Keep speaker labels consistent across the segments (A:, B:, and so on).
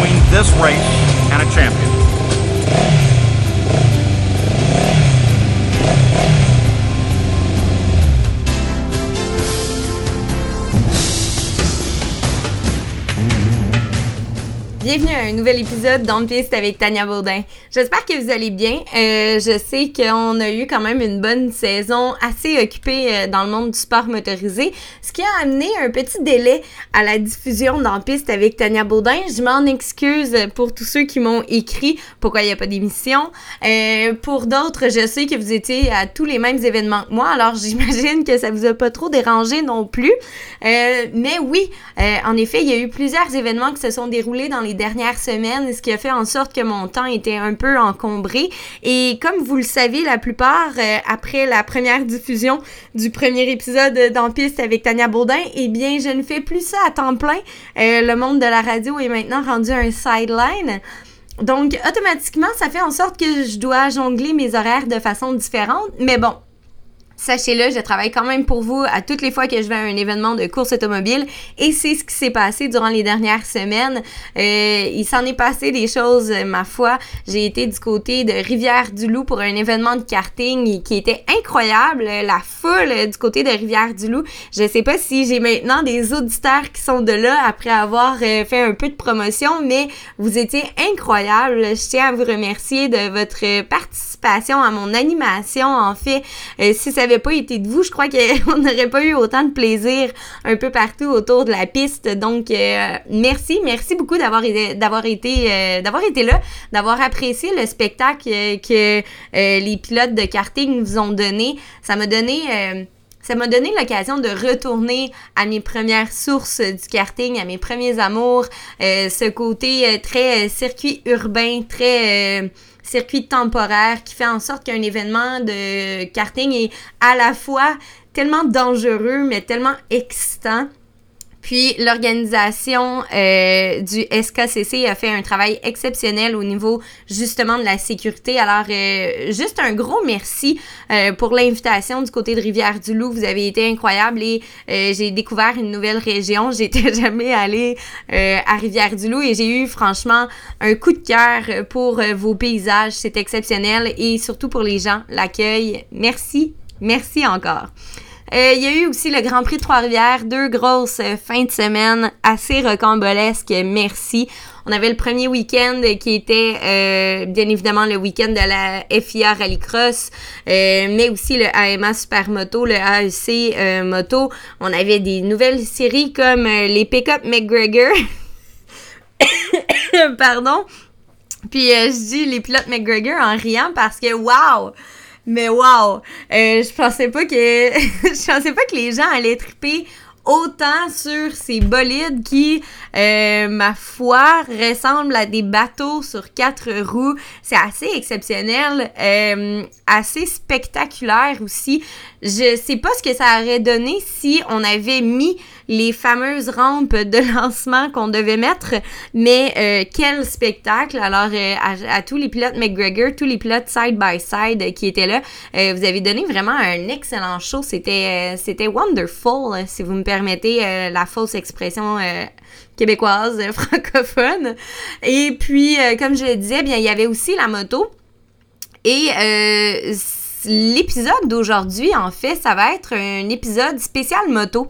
A: between this race and a champion.
B: Bienvenue à un nouvel épisode d'On Piste avec Tania Baudin. J'espère que vous allez bien. Euh, je sais qu'on a eu quand même une bonne saison assez occupée euh, dans le monde du sport motorisé, ce qui a amené un petit délai à la diffusion d'En Piste avec Tania Baudin. Je m'en excuse pour tous ceux qui m'ont écrit pourquoi il n'y a pas d'émission. Euh, pour d'autres, je sais que vous étiez à tous les mêmes événements que moi, alors j'imagine que ça vous a pas trop dérangé non plus. Mais oui, en effet, il y a eu plusieurs événements qui se sont déroulés dans les dernières semaines, ce qui a fait en sorte que mon temps était un peu encombré. Et comme vous le savez, la plupart, euh, après la première diffusion du premier épisode d'En Piste avec Tania Baudin, eh bien, je ne fais plus ça à temps plein. Euh, le monde de la radio est maintenant rendu un sideline. Donc, automatiquement, ça fait en sorte que je dois jongler mes horaires de façon différente. Mais bon, Sachez-le, je travaille quand même pour vous à toutes les fois que je vais à un événement de course automobile et c'est ce qui s'est passé durant les dernières semaines. Euh, il s'en est passé des choses, ma foi. J'ai été du côté de Rivière-du-Loup pour un événement de karting qui était incroyable. La foule du côté de Rivière-du-Loup. Je sais pas si j'ai maintenant des auditeurs qui sont de là après avoir euh, fait un peu de promotion, mais vous étiez incroyable. Je tiens à vous remercier de votre participation à mon animation. En fait, euh, si ça pas été de vous, je crois qu'on n'aurait pas eu autant de plaisir un peu partout autour de la piste. Donc, euh, merci, merci beaucoup d'avoir d'avoir été euh, d'avoir été là, d'avoir apprécié le spectacle que euh, les pilotes de karting vous ont donné. Ça m'a donné ça m'a donné l'occasion de retourner à mes premières sources du karting, à mes premiers amours, ce côté très circuit urbain, très circuit temporaire qui fait en sorte qu'un événement de karting est à la fois tellement dangereux mais tellement excitant puis l'organisation euh, du SKCC a fait un travail exceptionnel au niveau justement de la sécurité. Alors euh, juste un gros merci euh, pour l'invitation du côté de Rivière-du-Loup. Vous avez été incroyable et j'ai découvert une nouvelle région. J'étais jamais allée à Rivière-du-Loup et j'ai eu franchement un coup de cœur pour vos paysages. C'est exceptionnel et surtout pour les gens, l'accueil. Merci, merci encore. Euh, il y a eu aussi le Grand Prix de Trois-Rivières, deux grosses euh, fins de semaine assez rocambolesques, merci. On avait le premier week-end qui était euh, bien évidemment le week-end de la FIA Rallycross, mais aussi le AMA Supermoto, le AEC Moto. On avait des nouvelles séries comme les Pickup McGregor. Pardon. Puis je dis les pilotes McGregor en riant parce que wow! Mais wow! Euh, je pensais pas que. je pensais pas que les gens allaient triper autant sur ces bolides qui, euh, ma foi, ressemblent à des bateaux sur quatre roues. C'est assez exceptionnel, euh, assez spectaculaire aussi. Je sais pas ce que ça aurait donné si on avait mis les fameuses rampes de lancement qu'on devait mettre, mais euh, quel spectacle! Alors, euh, à, tous les pilotes McGregor, tous les pilotes side-by-side qui étaient là, euh, vous avez donné vraiment un excellent show. C'était wonderful, si vous me permettez la fausse expression québécoise francophone. Et puis, comme je le disais, bien, il y avait aussi la moto. Et l'épisode d'aujourd'hui, en fait, ça va être un épisode spécial moto.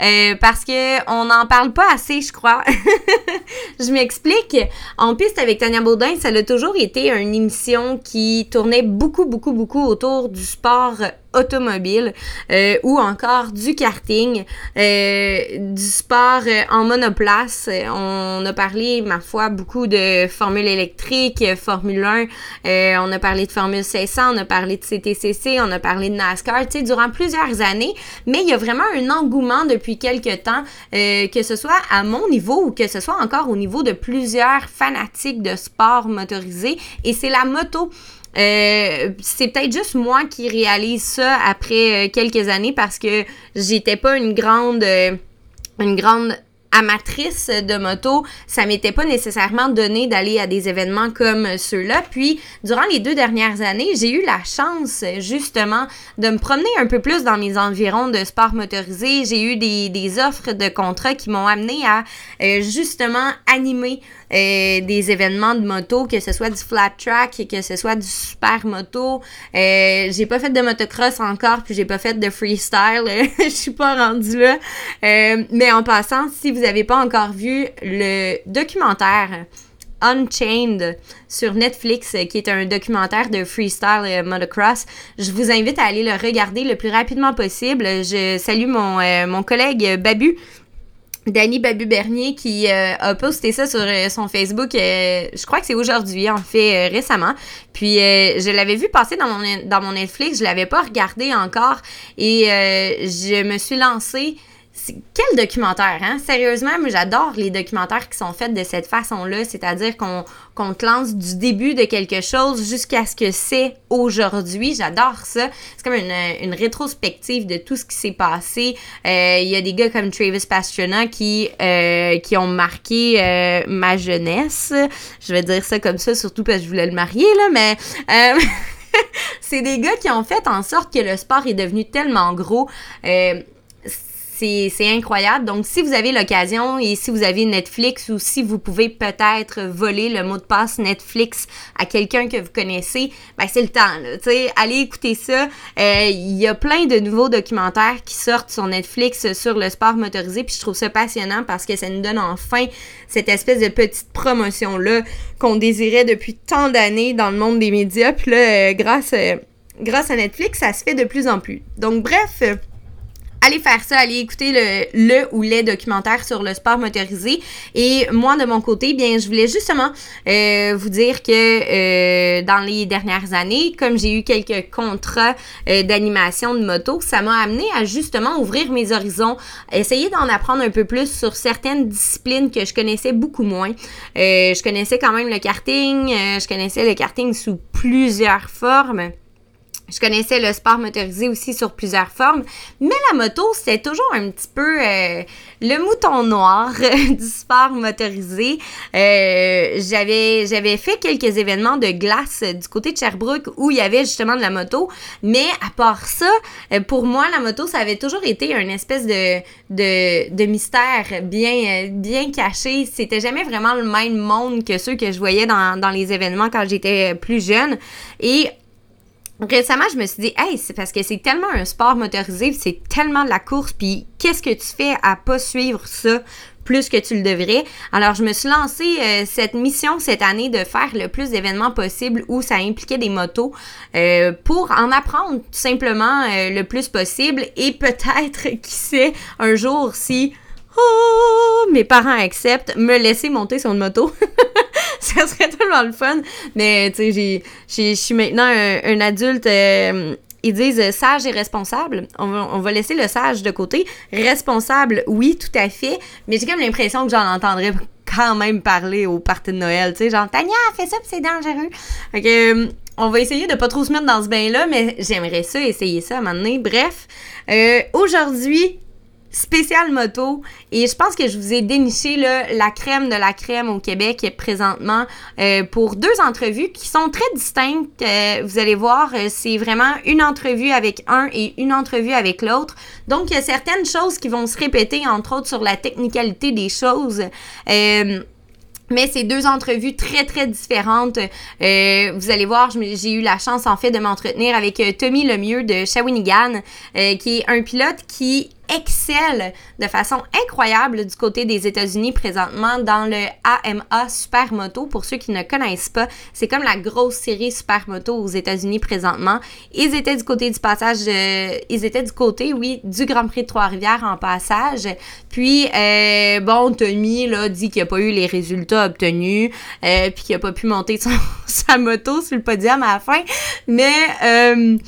B: Euh, parce que on n'en parle pas assez, je crois. je m'explique. En piste avec Tania Baudin, ça a toujours été une émission qui tournait beaucoup, beaucoup, beaucoup autour du sport automobile euh, ou encore du karting, euh, du sport euh, en monoplace. On a parlé, ma foi, beaucoup de Formule électrique, Formule 1. on a parlé de Formule 600, on a parlé de CTCC, on a parlé de NASCAR, tu sais, durant plusieurs années. Mais il y a vraiment un engouement depuis quelques temps, que ce soit à mon niveau ou que ce soit encore au niveau de plusieurs fanatiques de sport motorisé. Et c'est la moto. Euh, c'est peut-être juste moi qui réalise ça après euh, quelques années parce que j'étais pas une grande euh, une grande amatrice de moto, ça m'était pas nécessairement donné d'aller à des événements comme ceux-là. Puis, durant les deux dernières années, j'ai eu la chance, justement, de me promener un peu plus dans mes environs de sport motorisé. J'ai eu des, offres de contrats qui m'ont amené à, justement, animer euh, des événements de moto, que ce soit du flat track, que ce soit du super moto. Euh, j'ai pas fait de motocross encore, puis j'ai pas fait de freestyle. Je suis pas rendue là. Euh, mais en passant, si vous avez pas encore vu le documentaire Unchained sur Netflix, qui est un documentaire de freestyle motocross. Je vous invite à aller le regarder le plus rapidement possible. Je salue mon, mon collègue Babu Danny Babu Bernier qui euh, a posté ça sur euh, son Facebook, euh, je crois que c'est aujourd'hui, en fait, récemment. Puis je l'avais vu passer dans mon, Netflix, je l'avais pas regardé encore et je me suis lancée quel documentaire, hein? Sérieusement, j'adore les documentaires qui sont faits de cette façon-là, c'est-à-dire qu'on qu'on te lance du début de quelque chose jusqu'à ce que c'est aujourd'hui. J'adore ça. C'est comme une, rétrospective de tout ce qui s'est passé. Euh, il y a des gars comme Travis Pastrana qui, euh, qui ont marqué euh, ma jeunesse. Je vais dire ça comme ça, surtout parce que je voulais le marier, là, mais... c'est des gars qui ont fait en sorte que le sport est devenu tellement gros. C'est incroyable. Donc, si vous avez l'occasion et si vous avez Netflix ou si vous pouvez peut-être voler le mot de passe Netflix à quelqu'un que vous connaissez, ben c'est le temps. Là, allez écouter ça. Euh, il y a plein de nouveaux documentaires qui sortent sur Netflix sur le sport motorisé. Puis je trouve ça passionnant parce que ça nous donne enfin cette espèce de petite promotion-là qu'on désirait depuis tant d'années dans le monde des médias. Puis là, euh, grâce, euh, grâce à Netflix, ça se fait de plus en plus. Donc, bref allez faire ça, allez écouter le, le ou les documentaires sur le sport motorisé. Et moi, de mon côté, bien, je voulais justement euh, vous dire que euh, dans les dernières années, comme j'ai eu quelques contrats euh, d'animation de moto, ça m'a amené à justement ouvrir mes horizons, essayer d'en apprendre un peu plus sur certaines disciplines que je connaissais beaucoup moins. je connaissais quand même le karting, je connaissais le karting sous plusieurs formes. Je connaissais le sport motorisé aussi sur plusieurs formes, mais la moto, c'est toujours un petit peu euh, le mouton noir du sport motorisé. Euh, j'avais, j'avais fait quelques événements de glace du côté de Sherbrooke où il y avait justement de la moto, mais à part ça, euh, pour moi, la moto, ça avait toujours été une espèce de, de, de mystère bien, bien caché. C'était jamais vraiment le même monde que ceux que je voyais dans, dans les événements quand j'étais plus jeune. Et récemment, je me suis dit, hey, c'est parce que c'est tellement un sport motorisé, c'est tellement de la course, puis qu'est-ce que tu fais à pas suivre ça plus que tu le devrais? Alors, je me suis lancé euh, cette mission cette année de faire le plus d'événements possible où ça impliquait des motos euh, pour en apprendre tout simplement euh, le plus possible et peut-être, qui sait, un jour si oh, mes parents acceptent, me laisser monter sur une moto. ça serait tellement le fun. Mais, tu sais, je suis maintenant un, adulte. Euh, ils disent sage et responsable. On va, on va, laisser le sage de côté. Responsable, oui, tout à fait. Mais j'ai comme l'impression que j'en entendrais quand même parler au party de Noël. Tu sais, genre, Tania, fais ça, c'est dangereux. Ok, euh, on va essayer de pas trop se mettre dans ce bain-là, mais j'aimerais ça, essayer ça à un moment donné. Bref, euh, aujourd'hui, spécial moto et je pense que je vous ai déniché la crème de la crème au Québec présentement euh, pour deux entrevues qui sont très distinctes. Euh, vous allez voir, euh, c'est vraiment une entrevue avec un et une entrevue avec l'autre. Donc, il y a certaines choses qui vont se répéter, entre autres sur la technicalité des choses. Mais c'est deux entrevues très, très différentes. Vous allez voir, j'ai eu la chance, en fait, de m'entretenir avec Tommy Lemieux de Shawinigan, qui est un pilote qui excelle de façon incroyable du côté des États-Unis présentement dans le AMA Supermoto. Pour ceux qui ne connaissent pas, c'est comme la grosse série Supermoto aux États-Unis présentement. Ils étaient du côté du passage, ils étaient du côté, oui, du Grand Prix de Trois-Rivières en passage. Puis, euh, bon, Tommy, là, dit qu'il n'a pas eu les résultats obtenus, euh, puis qu'il n'a pas pu monter sa moto sur le podium à la fin. Mais, euh,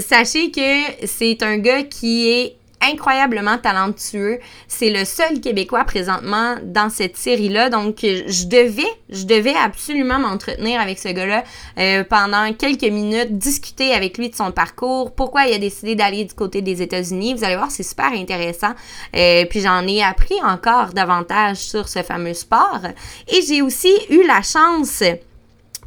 B: sachez que c'est un gars qui est incroyablement talentueux. C'est le seul Québécois présentement dans cette série-là. Donc, je devais, je devais absolument m'entretenir avec ce gars-là euh, pendant quelques minutes, discuter avec lui de son parcours, pourquoi il a décidé d'aller du côté des États-Unis. Vous allez voir, c'est super intéressant. Euh, puis j'en ai appris encore davantage sur ce fameux sport. Et j'ai aussi eu la chance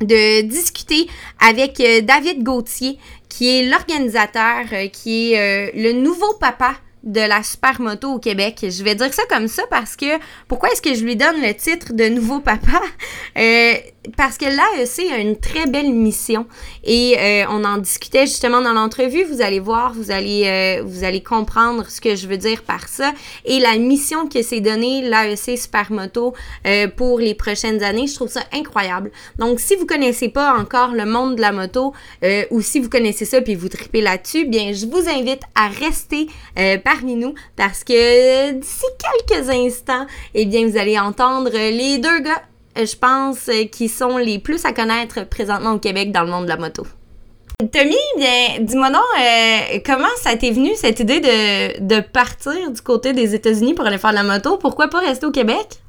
B: de discuter avec euh, David Gauthier, qui est l'organisateur, euh, qui est euh, le nouveau papa de la supermoto au Québec. Je vais dire ça comme ça parce que pourquoi est-ce que je lui donne le titre de nouveau papa? Euh, parce que l'AEC a une très belle mission et euh, on en discutait justement dans l'entrevue. Vous allez voir, vous allez, euh, vous allez comprendre ce que je veux dire par ça et la mission que s'est donnée l'AEC Supermoto pour les prochaines années. Je trouve ça incroyable. Donc, si vous connaissez pas encore le monde de la moto ou si vous connaissez ça puis vous tripez là-dessus, bien, je vous invite à rester parmi nous parce que d'ici quelques instants, eh bien, vous allez entendre les deux gars euh, je pense, euh, qui sont les plus à connaître présentement au Québec dans le monde de la moto. Tommy, bien, dis-moi donc, euh, comment ça t'est venu cette idée de, de partir du côté des États-Unis pour aller faire de la moto? Pourquoi pas rester au Québec?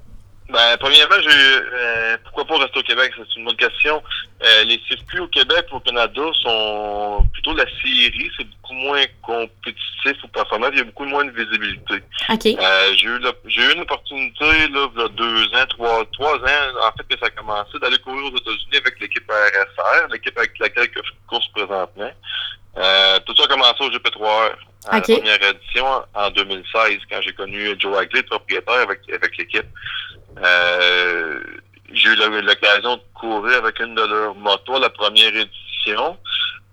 C: Ben, premièrement, j'ai euh, pourquoi pas rester au Québec, c'est une bonne question. Euh, les circuits au Québec ou au Canada sont plutôt la série, c'est beaucoup moins compétitif ou performant, il y a beaucoup moins de visibilité.
B: OK.
C: Euh, j'ai eu la- j'ai eu une opportunité là, il y a deux ans, trois, trois ans, en fait que ça a commencé d'aller courir aux États-Unis avec l'équipe RSR, l'équipe avec laquelle que je course présentement. Euh, tout ça a commencé au GP3R. À
B: Ok.
C: La première édition en 2016, quand j'ai connu Joe Hagley, propriétaire avec, avec l'équipe. Euh, j'ai eu l'occasion de courir avec une de leurs motos la première édition.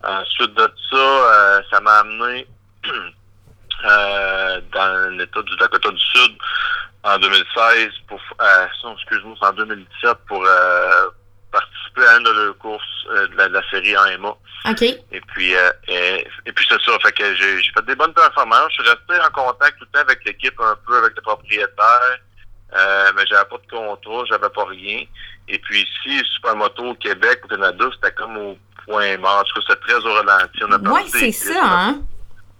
C: Ensuite de ça, euh, ça m'a amené euh, dans l'État du Dakota du Sud en 2016 pour euh, excuse-moi, en 2017 pour euh, participer à une de leurs courses euh, de, la, de la série AMA.
B: OK.
C: Et puis euh, et, et puis c'est ça, fait que j'ai j'ai fait des bonnes performances. Je suis resté en contact tout le temps avec l'équipe, un peu avec le propriétaire. Euh, mais j'avais pas de contrat, j'avais pas rien. Et puis ici, Supermoto au Québec, au Canada, c'était comme au point mort. En tout cas, c'était très au ralenti. On a
B: Ouais, c'est ça, hein?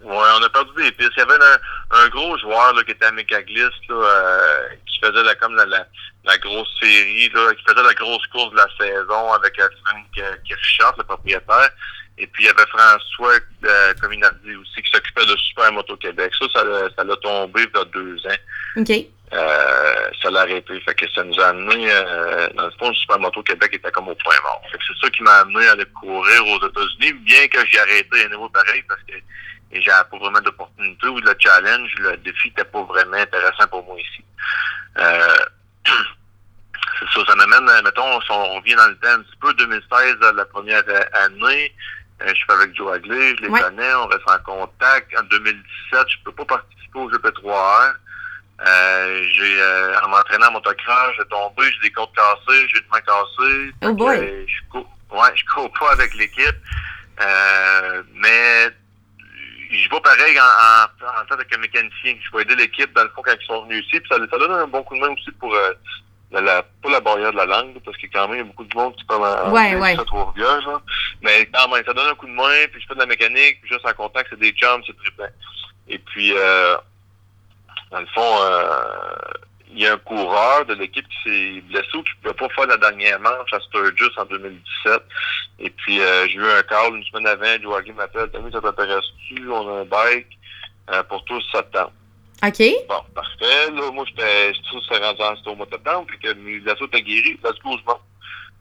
C: Ouais, on a perdu des pistes. Il y avait un, un gros joueur là, qui était à Megaglist, là, euh, qui faisait la, comme la, la, la grosse série, là, qui faisait la grosse course de la saison avec euh, Frank euh, Kirchhoff, le propriétaire. Et puis il y avait François euh, Cominardi aussi qui s'occupait de Super Moto Québec. Ça, ça l'a ça l'a tombé il y a deux ans.
B: OK.
C: Euh, ça l'a arrêté. Fait que ça nous a amené, euh, dans le fond, Super Moto Québec était comme au point mort. Fait que c'est ça qui m'a amené à aller courir aux États-Unis, bien que j'ai arrêté à nouveau pareil parce que et j'avais pas vraiment d'opportunité ou de challenge. Le défi n'était pas vraiment intéressant pour moi ici. Euh, c'est ça, ça m'amène, euh, mettons, si on revient dans le temps un petit peu, 2016, euh, la première euh, année, je suis avec Joe Hagley, je les
B: Ouais.
C: connais, on reste en contact. En 2017, je peux pas participer au GP3R. Euh, j'ai euh, en m'entraînant en motocross, j'ai tombé, j'ai des côtes cassées, j'ai une main cassée.
B: Oh
C: que,
B: boy.
C: euh, je cours, ouais, je cours pas avec l'équipe. Euh, mais je vais pareil en, en, en tant que mécanicien. Je vais aider l'équipe dans le fond quand ils sont venus ici. Puis ça, ça donne un bon coup de main aussi pour euh, la, la- pas la barrière de la langue, parce que quand même, il y a beaucoup de monde qui parle en
B: Ouais,
C: genre. Mais quand même, ça donne un coup de main, puis je fais de la mécanique, puis juste en contact, c'est des chums, c'est trippant. Et puis euh, dans le fond, euh, il y a un coureur de l'équipe qui s'est blessé ou qui ne pouvait pas faire la dernière manche à Sturgis en 2017. Et puis, euh, j'ai eu un call une semaine avant, Hagley m'appelle, Tommy, ça t'intéresse-tu? On a un bike euh, pour tous septembre.
B: OK.
C: Bon, parfait. Là, moi, j'étais, sûr que c'était rendu en- c'était au mois de septembre, puis que mes assos étaient guéris, let's go, je monte.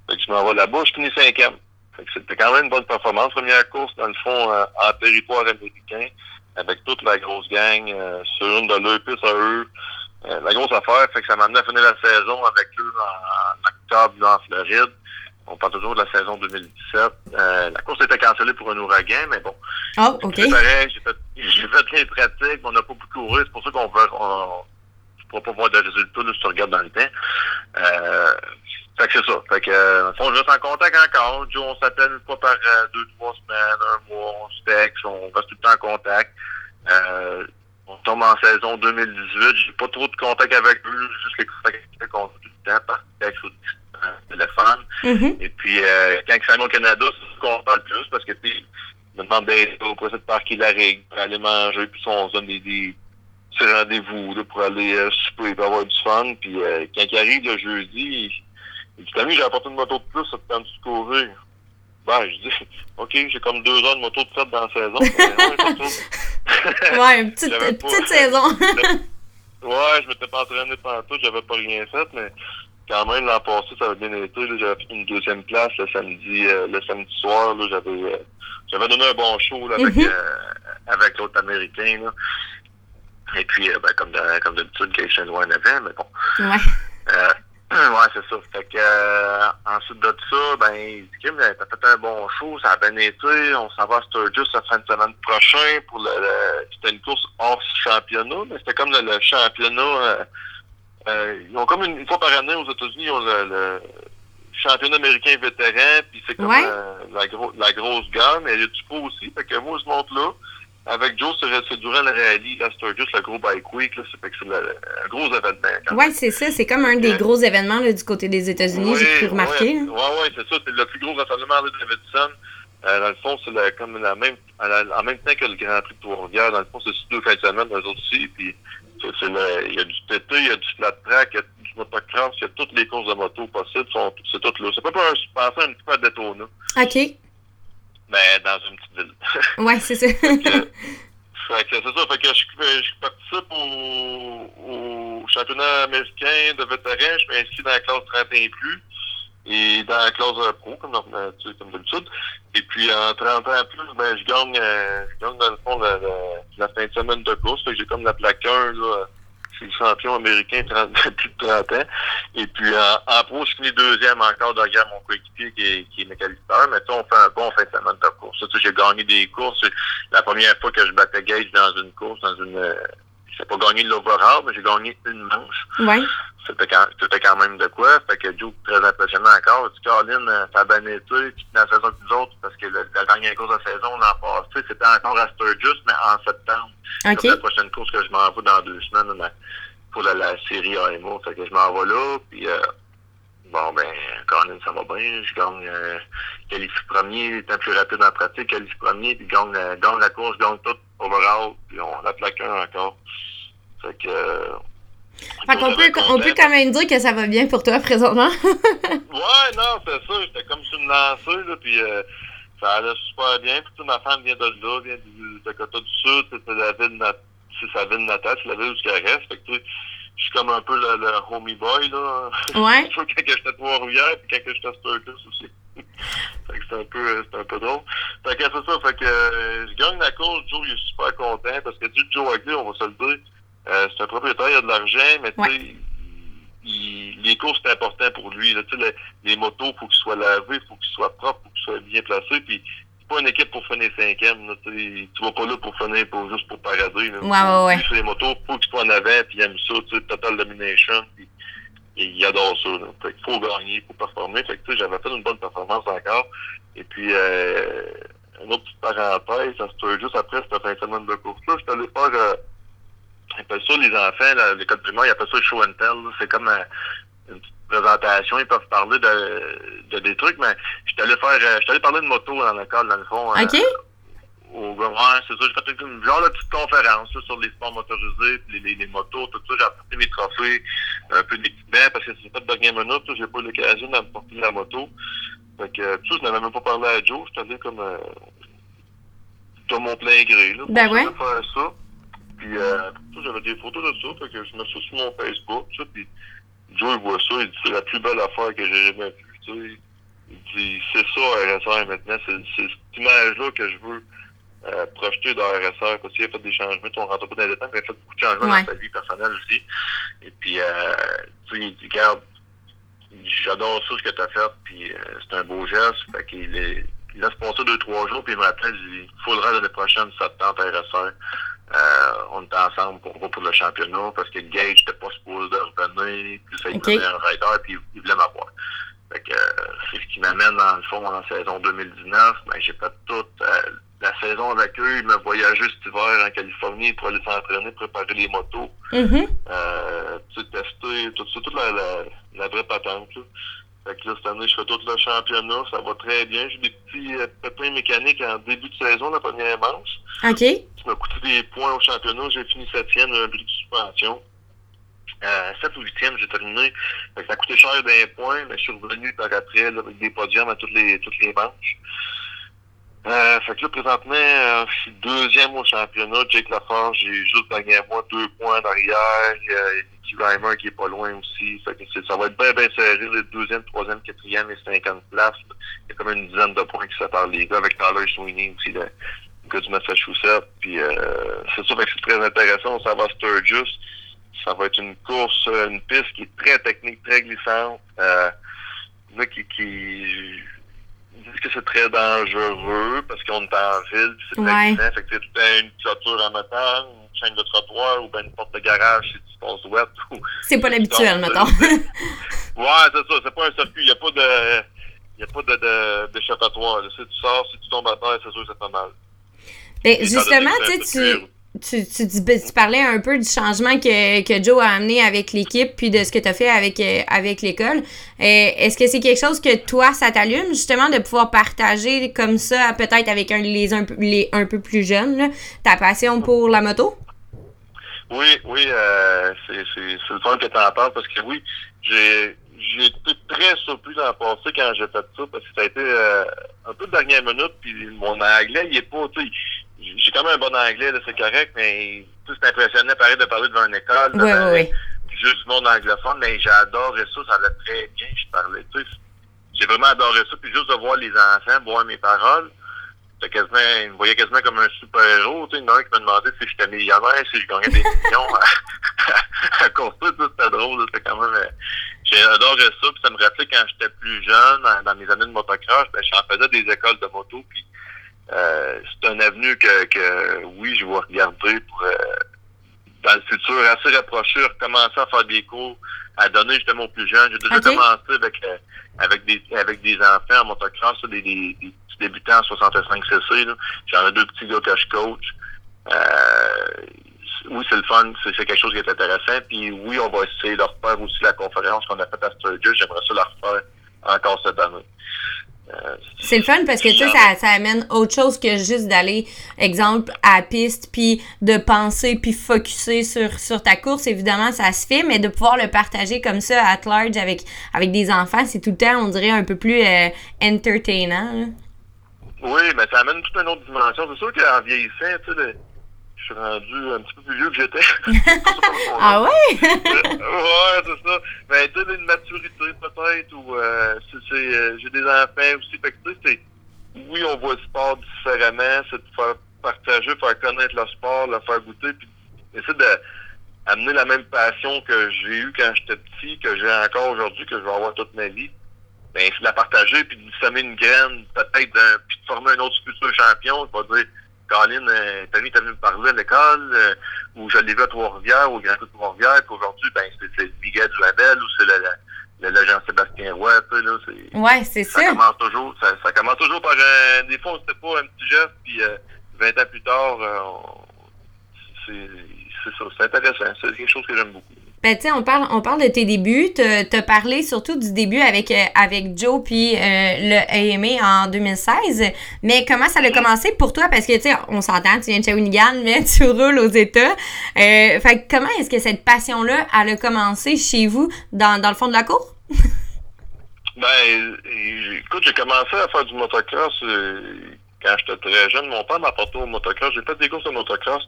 C: Fait que je m'en vais là-bas, je finis cinquième. Fait que c'était quand même une bonne performance. Première course, dans le fond, euh, en territoire américain, avec toute la grosse gang, euh, sur une de leurs pistes à eux. Euh, la grosse affaire, fait que ça m'a amené à finir la saison avec eux en, en octobre, là, en Floride. On parle toujours de la saison 2017. Euh, la course était cancellée pour un ouragan, mais bon,
B: Oh, OK.
C: j'ai fait, fait les pratiques, mais on n'a pas beaucoup couru. C'est pour ça qu'on veut, on, tu pourras pas voir de résultats là, si tu regardes dans le temps. Euh, fait que c'est ça. Fait que, euh, je reste en contact encore. Joe, on s'appelle une fois par euh, deux, trois semaines, un mois, on se texte, on reste tout le temps en contact. Euh, on tombe en saison 2018. J'ai pas trop de contact avec eux, juste les contacts qu'on a tout le temps par texte ou téléphone.
B: Mhm.
C: Et puis, euh, quand ils sont au Canada, c'est ce qu'on parle plus parce que tu sais, me demande d'être au de parquer la règle pour aller manger, puis on se donne des, des petits rendez-vous pour aller euh, souper et avoir du fun. Puis euh, quand il arrive le jeudi, il dit T'as j'ai apporté une moto de plus, ça te tente de courir. Ben, je dis, OK, j'ai comme deux heures de moto de fête dans la saison.
B: ouais, une petite, petite saison.
C: ouais, je m'étais pas entraîné pendant tout, j'avais pas rien fait, mais quand même, l'an passé, ça avait bien été. J'avais fait une deuxième place le samedi, euh, le samedi soir. J'avais euh, j'avais donné un bon show là, avec, mm -hmm. euh, avec l'autre Américain. Là. Et puis, euh, ben, comme d'habitude, Gay loin avait, mais bon.
B: Ouais.
C: Euh, ouais, c'est ça. Fait que, euh, ensuite de ça, ben, il dit, Kim, t'as fait un bon show, ça a bien été. On s'en va à Sturgis la fin de semaine prochain pour le, le c'était une course hors championnat, mais c'était comme le, le championnat, euh, euh, ils ont comme une, une, fois par année aux États-Unis, ils ont le, le, championnat américain vétéran, puis c'est comme
B: Ouais.
C: euh, la, gro la grosse gamme, mais il y a du pot aussi. Fait que moi, je monte là. Avec Joe, c'est c'est durant le rallye, là, Sturgis, le gros bike week, là, c'est c'est un gros événement.
B: Ouais, c'est ça. C'est comme un des gros événements là, du côté des États-Unis, j'ai pu remarquer.
C: Ouais, ouais, ouais, c'est ça. C'est le plus gros rassemblement de Davidson. Euh, dans le fond, c'est la- comme la même, en même temps que le Grand Prix de Trois-Rivières. Dans le fond, c'est deux fins de semaine, eux autres aussi. Puis, c'est, c'est il y a du TT, il y a du flat track, il y a du motocross, il y a toutes les courses de moto possibles. Sont, c'est tout là. C'est pas un, je pensais un petit peu à Daytona,
B: OK.
C: Mais dans une petite ville.
B: Ouais, c'est ça.
C: Fait que c'est ça, fait que je, je participe au, au championnat américain de vétérans, je m'inscris dans la classe 31 et plus, et dans la classe euh, pro, comme, dans- tu sais, comme d'habitude. Et puis en 30 ans et plus, ben je gagne, euh, je gagne dans le fond la, la, la fin de semaine de course, fait que j'ai comme la plaque 1, là, suis champion américain 30, depuis plus de 30 ans. Et puis en, en pro, je finis deuxième encore derrière mon coéquipier qui est, qui est mécanisteur, mais on fait un bon fin de semaine de course. J'ai gagné des courses. La première fois que je battais Gage dans une course, dans une euh, j'ai pas gagné l'overall, mais j'ai gagné une manche.
B: Ouais.
C: C'était quand, même de quoi. Fait que Joe, très impressionnant encore. Dit, Caroline, euh, a bien été. Puis dans la saison que nous autres, parce que le- la dernière course de saison, l'an passé, c'était encore à Sturgis, mais en septembre.
B: OK.
C: Comme la prochaine course que je m'en vais dans deux semaines pour la, la série AMO. Fait que je m'en vais là, puis euh, bon ben Colin, ça va bien. Je gagne euh, qualifie premier, étant plus rapide en pratique, qualifie premier, puis gagne, la- gagne la course, gagne tout overall, puis on la plaque un encore. Fait que euh,
B: Fait qu'on peut, on peut quand même dire que ça va bien pour toi présentement.
C: Ouais, non, c'est ça. J'étais comme sur une lancée, là, puis euh, ça allait super bien. Puis sais, ma femme vient de là, vient du Dakota du Sud, c'est la ville c'est sa ville natale, c'est la ville où elle reste. Fait que tu sais, je suis comme un peu le, le homie boy, là.
B: Ouais.
C: Quand que j'étais à Trois-Rivières, puis quand que j'étais à Sturgis aussi. fait que c'est un peu, c'est un peu drôle. Fait que c'est ça, fait que euh, je gagne la course, Joe, il est super content, parce que du Joe Hughley, on va se le dire, euh, c'est un propriétaire, il a de l'argent, mais tu sais, il- les courses, c'est important pour lui. Là. Tu sais, le- les motos, faut qu'ils soient lavés, faut qu'ils soient propres, faut qu'ils soient bien placés. Puis pas une équipe pour finir cinquième. Là, tu tu vas pas là pour finir pour, juste pour parader. Là.
B: Ouais, ouais, ouais.
C: Lui, sur les motos, faut qu'ils soient en avant, puis il aime ça, tu sais, total domination. Puis, et il adore ça. Là. Fait qu'il faut gagner, il faut performer. Fait que tu j'avais fait une bonne performance encore. Et puis euh, une autre petite parenthèse, ça se juste après cette fin de semaine de course-là, je suis allé faire euh, ils appellent ça les enfants, l'école primaire, ils appellent ça le show and tell. C'est comme euh, une petite présentation, ils peuvent parler de, de des trucs, mais j'étais allé faire euh, allé parler de moto dans l'école, dans le fond. euh,
B: OK.
C: au ouais, c'est ça, j'ai fait une genre de petite conférence là, sur les sports motorisés, les, les, les motos, tout ça, j'ai apporté mes trophées, un peu d'équipement, parce que c'est pas de dernière minute, j'ai pas eu l'occasion d'apporter la moto. Fait que tout ça, je n'avais même pas parlé à Joe, j'étais allé comme euh, de mon plein gré, là,
B: Ben ouais.
C: faire ça. Puis euh, j'avais des photos de ça, fait que je me suis sur mon Facebook, tout ça, puis Joe il voit ça, il dit c'est la plus belle affaire que j'ai jamais vue, tu sais. Il dit c'est ça RSR maintenant, c'est c'est cette image-là que je veux euh, projeter dans RSR, parce qu'il a fait des changements, on rentre pas dans les détails, mais il a fait beaucoup de changements
B: Ouais.
C: dans sa vie personnelle aussi. Et puis euh, tu sais, il dit regarde, j'adore ça ce que tu as fait, puis euh, c'est un beau geste, fait qu'il est il laisse passer deux, trois jours, puis il me rappelle, il dit, faudra l'année prochaine, ça te tente RSR. Euh, on était ensemble pour, pour le championnat parce que Gage n'était pas supposé de revenir, puis ça il
B: Ok.
C: prenait un rider, puis il voulait m'avoir. Fait que euh, c'est ce qui m'amène dans le fond en saison 2019. Ben, j'ai fait toute euh, la saison avec eux. Ils me voyageaient cet hiver en Californie pour aller s'entraîner, préparer les motos,
B: Mhm.
C: euh, sais, tester, tout ça, toute la, la, la vraie patente. là. Fait que là, cette année, je fais tout le championnat. Ça va très bien. J'ai des petits euh, pépins mécaniques en début de saison, la première manche.
B: OK.
C: Ça m'a coûté des points au championnat. J'ai fini septième, un prix de suspension. Euh, 7 ou 8e, j'ai terminé. Ça a coûté cher d'un point, mais je suis revenu par après là, avec des podiums à toutes les toutes les manches. Euh, fait que là, présentement, euh, je suis deuxième au championnat. Jake Laforge, j'ai juste gagné à moi deux points derrière. Il y a Nicky Reimer qui est pas loin aussi. Fait que ça va être bien, bien serré, les deuxième, troisième, quatrième et cinquième place. Il y a comme une dizaine de points qui séparent les gars avec Tyler Sweeney aussi, le gars du Massachusetts. Puis euh, c'est fait que c'est très intéressant. Ça va Sturgis. Ça va être une course, euh, une piste qui est très technique, très glissante. Euh, là, qui, qui disent que c'est très dangereux parce qu'on est en ville, c'est très
B: Ouais.
C: glissant. Fait que le temps une clôture en métal, une chaîne de trottoir ou ben une porte de garage si tu passes wet. Ou...
B: C'est pas l'habituel, mettons.
C: Ouais, c'est ça, c'est pas un circuit, il n'y a pas de. Il n'y a pas de, de, d'échappatoire. Si tu sors, si tu tombes à terre, c'est sûr que ça fait mal.
B: Ben, justement, tu sais, tu, tu, tu, ben, tu parlais un peu du changement que, que Joe a amené avec l'équipe, puis de ce que tu as fait avec, euh, avec l'école. Euh, Est-ce que c'est quelque chose que toi, ça t'allume, justement, de pouvoir partager comme ça, peut-être avec un, les, un, peu- les un peu plus jeunes, ta passion pour la moto?
C: Oui, oui, euh, c'est, le fun que tu en parles parce que oui, j'ai, j'ai été très surpris l'an passé quand j'ai fait ça parce que ça a été un peu de dernière minute puis mon anglais, il est pas, j'ai quand même un bon anglais, c'est correct, mais c'est impressionnant pareil de parler devant une école.
B: Oui, oui, oui.
C: juste du monde anglophone, mais adoré ça, ça allait très bien, je parlais, j'ai vraiment adoré ça, puis juste de voir les enfants, voir mes paroles, c'était quasiment, ils me voyaient quasiment comme un super-héros, tu sais, il y en a un qui me demandait si j'étais millionnaire, si je gagnais des millions à, à sais, c'était drôle, c'était quand même, euh, j'ai adoré ça, puis ça me rappelait quand j'étais plus jeune, dans, dans mes années de motocross, ben, j'en faisais des écoles de moto, puis euh, c'est un avenue que, que, oui, je vais regarder pour, euh, dans le futur, assez rapproché, recommencer à faire des cours, à donner justement aux plus jeunes. J'ai déjà commencé avec, euh, avec, des, avec des enfants en motocross, des, des, des petits débutants en 65 cc. J'en ai deux petits gars que je coach. Euh, oui, c'est le fun, c'est c'est quelque chose qui est intéressant. Puis oui, on va essayer de refaire aussi la conférence qu'on a faite à Sturgis. J'aimerais ça la refaire encore cette année. Euh,
B: C'est le fun parce que tu sais, ça, ça amène autre chose que juste d'aller, exemple, à la piste, puis de penser, puis focuser sur, sur ta course. Évidemment, ça se fait, mais de pouvoir le partager comme ça, at large, avec, avec des enfants, c'est tout le temps, on dirait, un peu plus euh, entertainant. là.
C: Oui, mais ça amène toute une autre dimension. C'est sûr qu'en vieillissant, tu sais, suis rendu un petit peu plus vieux que j'étais.
B: Ah ouais?
C: ouais, c'est ça. Mais tu sais, une maturité peut-être, ou euh, euh, j'ai des enfants aussi. Fait que c'est, oui, on voit le sport différemment, c'est de faire partager, faire connaître le sport, le faire goûter, puis essayer de amener la même passion que j'ai eue quand j'étais petit, que j'ai encore aujourd'hui, que je vais avoir toute ma vie. Ben, c'est de la partager, puis de semer une graine, peut-être, puis de former un autre futur champion. Je vais dire, Colin, euh, Tommy, t'as venu me parler à l'école, euh, ou je l'ai vu à Trois-Rivières, au Grand de Trois-Rivières, puis aujourd'hui, ben, c'est, c'est Miguel Duhamel, ou c'est le, le, le Jean-Sébastien Roy, tu sais, là, c'est...
B: Ouais, c'est
C: Ça
B: ça.
C: commence toujours, ça, ça commence toujours par un, des fois, c'était pas un petit geste, puis euh, 20 ans plus tard, euh, c'est ça, c'est intéressant, c'est quelque chose que j'aime beaucoup.
B: Ben, tu sais, on parle, on parle de tes débuts. T'as as parlé surtout du début avec, euh, avec Joe puis euh, le AMA en 2016. Mais comment ça a commencé pour toi? Parce que, tu sais, on s'entend, tu viens de Shawinigan, mais tu roules aux États. Euh, fait comment est-ce que cette passion-là, elle a commencé chez vous, dans, dans le fond de la cour?
C: Ben, écoute, j'ai commencé à faire du motocross euh, quand j'étais très jeune. Mon père m'a porté au motocross. J'ai fait des courses de motocross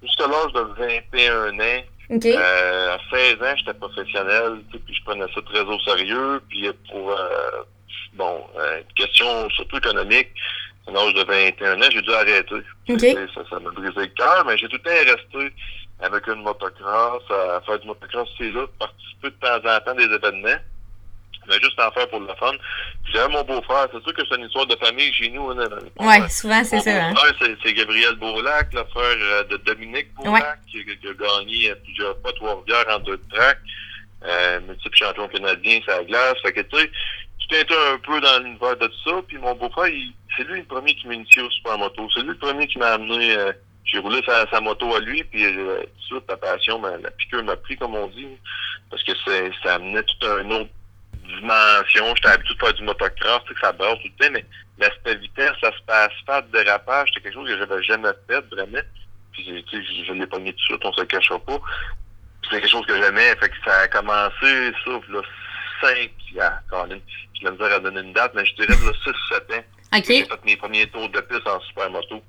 C: jusqu'à l'âge de 21 ans.
B: OK.
C: Euh, à 16 ans, j'étais professionnel, puis je prenais ça très au sérieux. Puis pour, euh, bon, euh, une question surtout économique, à l'âge de 21 ans, j'ai dû arrêter.
B: OK.
C: C'était- Ça, ça m'a brisé le cœur, mais j'ai tout le temps resté avec une motocross, à faire du motocross, c'est là, participer de temps en temps des événements. Mais juste en faire pour le fun. J'avais mon beau-frère, c'est sûr que c'est une histoire de famille chez nous. Hein,
B: Ouais, souvent, c'est ça. Hein?
C: c'est- Gabriel Beaulac, le frère euh, de Dominique Beaulac, qui, qui a gagné euh, plusieurs fois Trois-Rivières en deux tracks, euh, multiple champion canadien la glace. Fait que, tu sais, été un peu dans l'univers de tout ça. Puis mon beau-frère, c'est lui le premier qui m'a initié au supermoto. C'est lui le premier qui m'a amené... euh, j'ai roulé sa, sa moto à lui, puis euh, tout de suite, la passion, ben, la piqûre m'a pris, comme on dit, parce que ça amenait tout un autre dimension. J'étais habitué de faire du motocross, tu sais, que ça brasse tout le temps, mais l'aspect vitesse, l'aspect asphalte, dérapage, c'était quelque chose que j'avais jamais fait, vraiment. Puis, tu sais, je l'ai pas mis tout de suite, on se cachera pas. C'est quelque chose que j'aimais, fait que ça a commencé, ça, là, 5, ah, Colin, je vais me dire à donner une date, mais je dirais, là, 6, 7 ans.
B: OK.
C: J'ai fait mes premiers tours de piste en supermoto.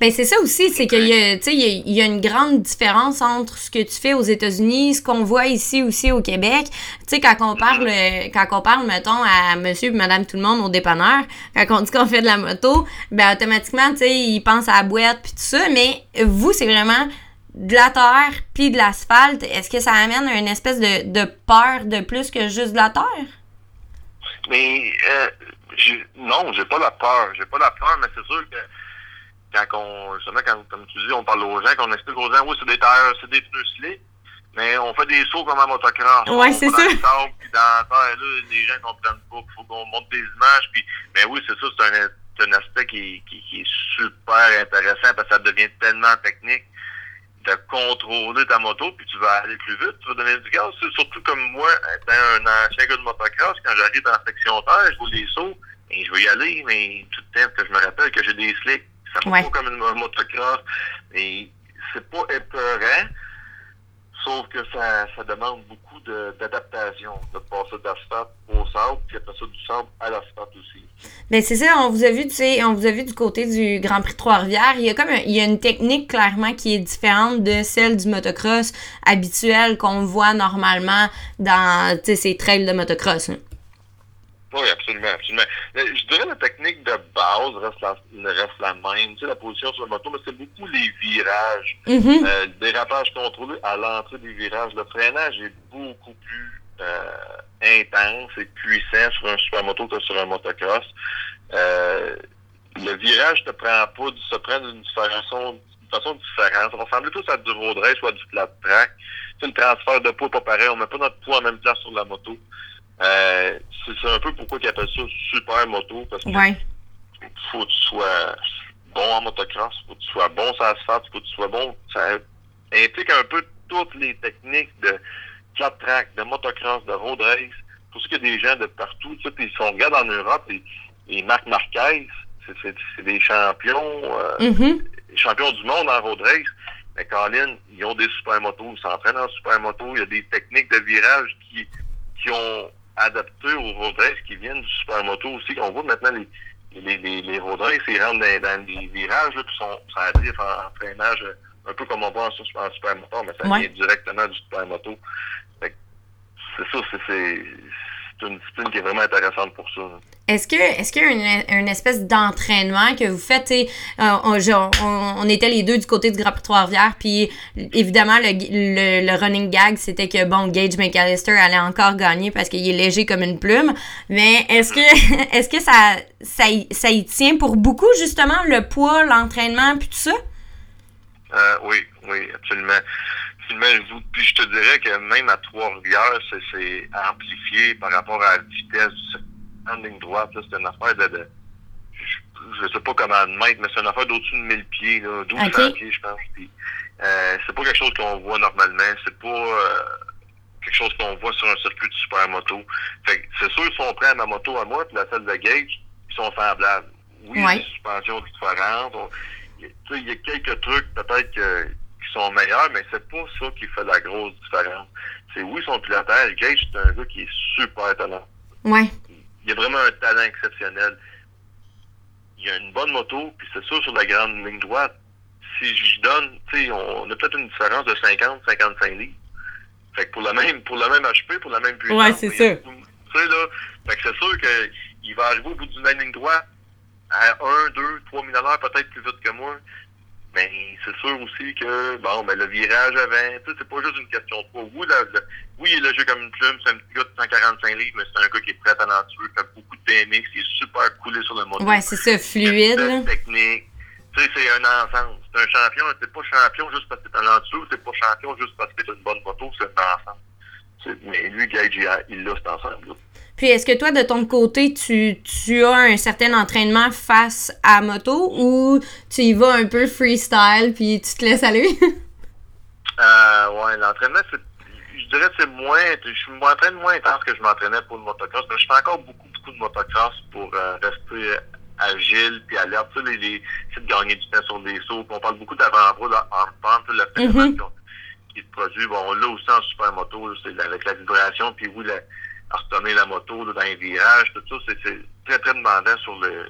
B: Ben c'est ça aussi, c'est qu'il y y, y a une grande différence entre ce que tu fais aux États-Unis, ce qu'on voit ici aussi au Québec. Tu sais, quand on parle, euh, quand on parle, mettons, à monsieur et madame tout le monde au dépanneur, quand on dit qu'on fait de la moto, ben automatiquement, tu sais, ils pensent à la boîte puis tout ça, mais vous, c'est vraiment de la terre puis de l'asphalte. Est-ce que ça amène une espèce de, de peur de plus que juste de la terre?
C: Mais euh, non, j'ai pas la peur. J'ai pas la peur, mais c'est sûr que quand on justement quand comme tu dis, on parle aux gens, qu'on explique aux gens, oui, c'est des terres, c'est des pneus slick, mais on fait des sauts comme en motocross.
B: Ouais, c'est ça.
C: Dans puis dans la terre, là, les gens comprennent pas qu'il faut qu'on monte des images, puis mais oui, c'est ça, c'est un, un aspect qui, qui, qui est super intéressant parce que ça devient tellement technique de contrôler ta moto, puis tu vas aller plus vite, tu vas donner du gaz. Surtout comme moi, étant un ancien gars de motocross, quand j'arrive dans la section terre, je vois les sauts, et je veux y aller, mais tout le temps que je me rappelle que j'ai des slicks, ça fait
B: Ouais.
C: pas comme une mo- motocross, et c'est pas épeurant, sauf que ça, ça demande beaucoup de- d'adaptation, de, passer d'asphalte au sable, puis après ça, du sable à l'asphalte aussi.
B: Ben c'est ça, on vous a vu, tu sais, on vous a vu du côté du Grand Prix de Trois-Rivières. Il y a comme il y a une technique clairement qui est différente de celle du motocross habituel qu'on voit normalement dans ces trails de motocross.
C: Oui, absolument, absolument. Je dirais la technique de base reste la, reste la même. Tu sais, la position sur la moto, mais c'est beaucoup les virages.
B: Mhm.
C: Euh, le dérapage contrôlé à l'entrée des virages. Le freinage est beaucoup plus euh, intense et puissant sur un supermoto que sur un motocross. Euh, le virage te prend pas, se prend d'une façon, d'une façon différente. Ça va ressembler tous à du road race ou à du flat track. Sais, le transfert de poids pas pareil. On met pas notre poids en même place sur la moto. Euh, c'est un peu pourquoi ils appellent ça super moto, parce que
B: Ouais.
C: faut que tu sois bon en motocross, faut que tu sois bon sur l'asphalte, faut que tu sois bon. Ça implique un peu toutes les techniques de flat track, de motocross, de road race. Pour y a des gens de partout. Tu sais, puis si on regarde en Europe, les, les Marc Marquez, c'est- des champions, euh,
B: Mhm.
C: champions du monde en road race. Mais Colin, ils ont des super motos, ils s'entraînent en super moto, il y a des techniques de virage qui, qui ont adapté aux road qui viennent du super moto aussi. On voit maintenant les, les, les, les road race, ils rentrent dans, dans des virages, là, puis sont, ça arrive en, en freinage, euh, un peu comme on voit en, en super moto, mais ça
B: Ouais.
C: vient directement du super moto. Fait que C'est ça, c'est- c'est une discipline qui est vraiment intéressante pour ça.
B: Est-ce que est-ce qu'il y a une, une espèce d'entraînement que vous faites? euh, on, genre, on, on était les deux du côté du Grand Prix Trois-Rivières, puis évidemment, le, le, le running gag, c'était que, bon, Gage McAllister allait encore gagner parce qu'il est léger comme une plume. Mais est-ce que est-ce que ça, ça, y- ça y tient pour beaucoup, justement, le poids, l'entraînement, puis tout ça?
C: Euh, oui, oui, absolument. Vous- Puis je te dirais que même à Trois-Rivières, c'est- c'est amplifié par rapport à la vitesse du circuit en ligne droite. C'est une affaire de, de je, je sais pas comment admettre, mais c'est une affaire d'au-dessus de 1000 pieds, là, 1200
B: Ok.
C: pieds, je pense. Puis, euh, c'est pas quelque chose qu'on voit normalement. C'est pas euh, quelque chose qu'on voit sur un circuit de supermoto. Fait que c'est sûr, si on prend ma moto à moi puis la celle de Gage, ils sont semblables. Oui,
B: Ouais.
C: des suspensions différentes. Il y a quelques trucs peut-être que- qui sont meilleurs, mais c'est pas ça qui fait la grosse différence. C'est oui, son pilotage. Gage, c'est un gars qui est super talent.
B: Ouais.
C: Il a vraiment un talent exceptionnel. Il a une bonne moto, puis c'est sûr sur la grande ligne droite. Si je donne, tu sais, on a peut-être une différence de 50, 55 livres. Fait que pour le même, pour le même HP, pour la même puissance.
B: Ouais, c'est ça.
C: Tu sais, là, fait que c'est sûr qu'il va arriver au bout d'une ligne droite à 1, 2, 3 000 à l'heure, peut-être plus vite que moi. Mais c'est sûr aussi que, bon, ben, le virage avant, tu sais, c'est pas juste une question de poids. Oui, là, le- oui, il est léger comme une plume, c'est un petit gars de 145 livres, mais c'est un gars qui est très talentueux, qui fait beaucoup de BMX, qui est super coulé sur le moto.
B: Ouais, c'est ça, fluide.
C: technique. Tu sais, c'est un ensemble. C'est un champion. T'es pas champion juste parce que t'es talentueux, t'es pas champion juste parce que t'as une bonne moto, c'est un ensemble. Mais lui, il a- il l'a cet ensemble-là.
B: Puis est-ce que toi, de ton côté, tu, tu as un certain entraînement face à moto ou tu y vas un peu freestyle puis tu te laisses aller?
C: Euh, ouais, l'entraînement, c'est. Je dirais que c'est moins, je m'entraîne moins intense que je m'entraînais pour le motocross, mais je fais encore beaucoup, beaucoup de motocross pour euh, rester agile puis alerte. Tu sais, les, les, de gagner du temps sur les sauts. on parle beaucoup d'avant-bras en pente, la mm qui se produit. Bon, on l'a aussi en super moto, c'est avec la vibration, puis oui, la, à retourner la moto là, dans les virages, tout ça, c'est très, très demandant sur le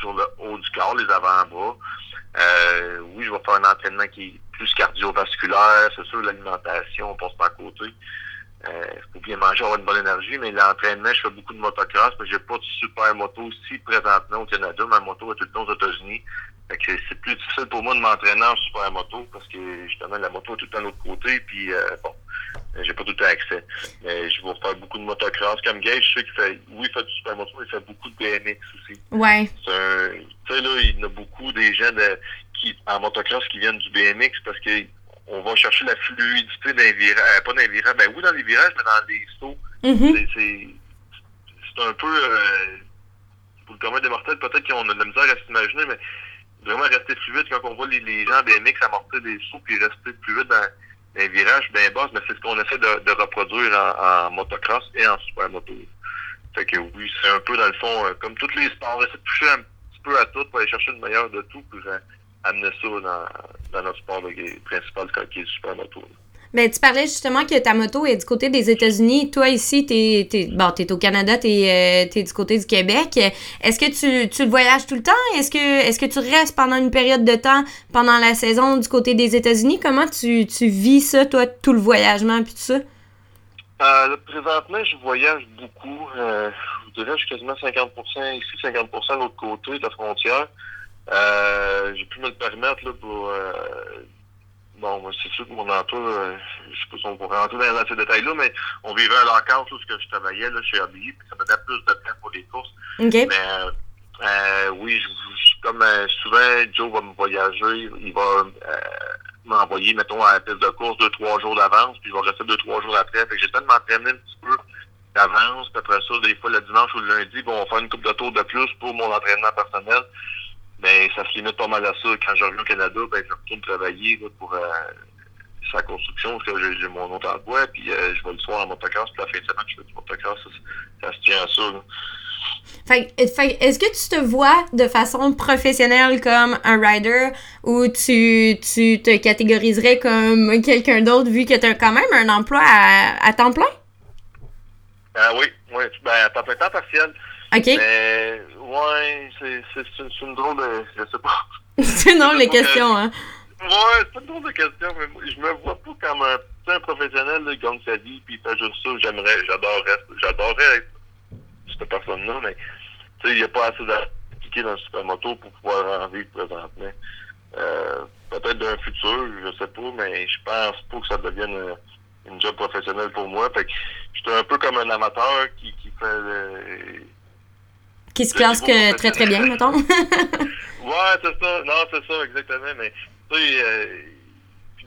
C: sur le haut du corps, les avant-bras. Euh, oui, je vais faire un entraînement qui est plus cardiovasculaire, c'est sûr, l'alimentation, on passe pas à côté. Il euh, faut bien manger, avoir une bonne énergie, mais l'entraînement, je fais beaucoup de motocross, mais j'ai pas de super moto aussi présentement au Canada. Ma moto est tout le temps aux États-Unis. C'est plus difficile pour moi de m'entraîner en super moto parce que justement la moto est tout de l'autre côté. Puis euh, bon, j'ai pas tout le temps accès. Mais je vais faire beaucoup de motocross. Comme Gage, je sais qu'il fait oui, il fait du super moto, mais il fait beaucoup de BMX aussi.
B: Ouais.
C: Tu sais, là, il y en a beaucoup des gens de, qui en motocross qui viennent du BMX parce que on va chercher la fluidité d'un virage, euh, pas d'un virage, ben oui dans les virages, mais dans les sauts.
B: Mm-hmm.
C: C'est un peu, euh, pour le commun des mortels, peut-être qu'on a de la misère à s'imaginer, mais vraiment rester fluide quand on voit les, les gens BMX amortir des sauts puis rester fluide dans, dans les virages bien bas, mais c'est ce qu'on essaie de, de reproduire en, en, motocross et en super moto. Fait que oui, c'est un peu dans le fond, euh, comme tous les sports, on essaie de toucher un petit peu à tout pour aller chercher le meilleur de tout, puis amener ça dans, dans notre sport principal qui est le super moto.
B: Ben, tu parlais justement que ta moto est du côté des États-Unis. Toi, ici, tu es, bon, au Canada, tu es, euh, du côté du Québec. Est-ce que tu, tu voyages tout le temps? Est-ce que, est que tu restes pendant une période de temps pendant la saison du côté des États-Unis? Comment tu, tu vis ça, toi, tout le voyagement puis tout ça?
C: Euh, présentement, je voyage beaucoup. Euh, je dirais je suis quasiment 50% ici, 50% de l'autre côté de la frontière. Euh, j'ai pu me le permettre là, pour. Euh, bon, c'est sûr que mon emploi, euh, je sais pas si on pourrait rentrer dans ces détails-là, mais on vivait à l'encadre où je travaillais là, chez ABI, puis ça me donnait plus de temps pour les courses.
B: Okay.
C: Mais euh, oui, je, comme souvent, Joe va me voyager, il va m'envoyer, mettons, à la piste de course deux, trois jours d'avance, puis je vais rester deux, trois jours après. Fait que j'essaie de m'entraîner un petit peu d'avance, puis après ça, des fois le dimanche ou le lundi, bon, on va faire une coupe de tour de plus pour mon entraînement personnel mais ça se limite pas mal à ça. Quand je reviens au Canada, ben, je retourne travailler là, pour euh, sa construction, parce que j'ai mon autre emploi, puis euh, je vais le soir en motocross, puis la fin de semaine, je fais du motocross. Ça, ça se tient à ça. Là.
B: Fait, fait est-ce que tu te vois de façon professionnelle comme un rider ou tu, tu te catégoriserais comme quelqu'un d'autre vu que tu as quand même un emploi à, à temps plein?
C: Ah oui, oui. Ben, à temps plein, temps partiel.
B: OK.
C: Mais, ouais, c'est une drôle de. Je sais pas.
B: c'est une drôle de question, hein.
C: Ouais, c'est une drôle de question, mais je me vois pas comme un, un professionnel qui gagne sa vie, puis fait juste ça. J'aimerais, j'adorerais, j'adorerais être cette personne-là, mais, tu sais, il n'y a pas assez d'appliquer dans le supermoto pour pouvoir en vivre présentement. Euh, peut-être d'un futur, je sais pas, mais je pense pas que ça devienne une job professionnelle pour moi. Fait que j'étais un peu comme un amateur qui, qui fait. Euh,
B: qui se classe que très très bien, mettons.
C: ouais, c'est ça. Non, c'est ça, exactement. Mais, tu sais, euh,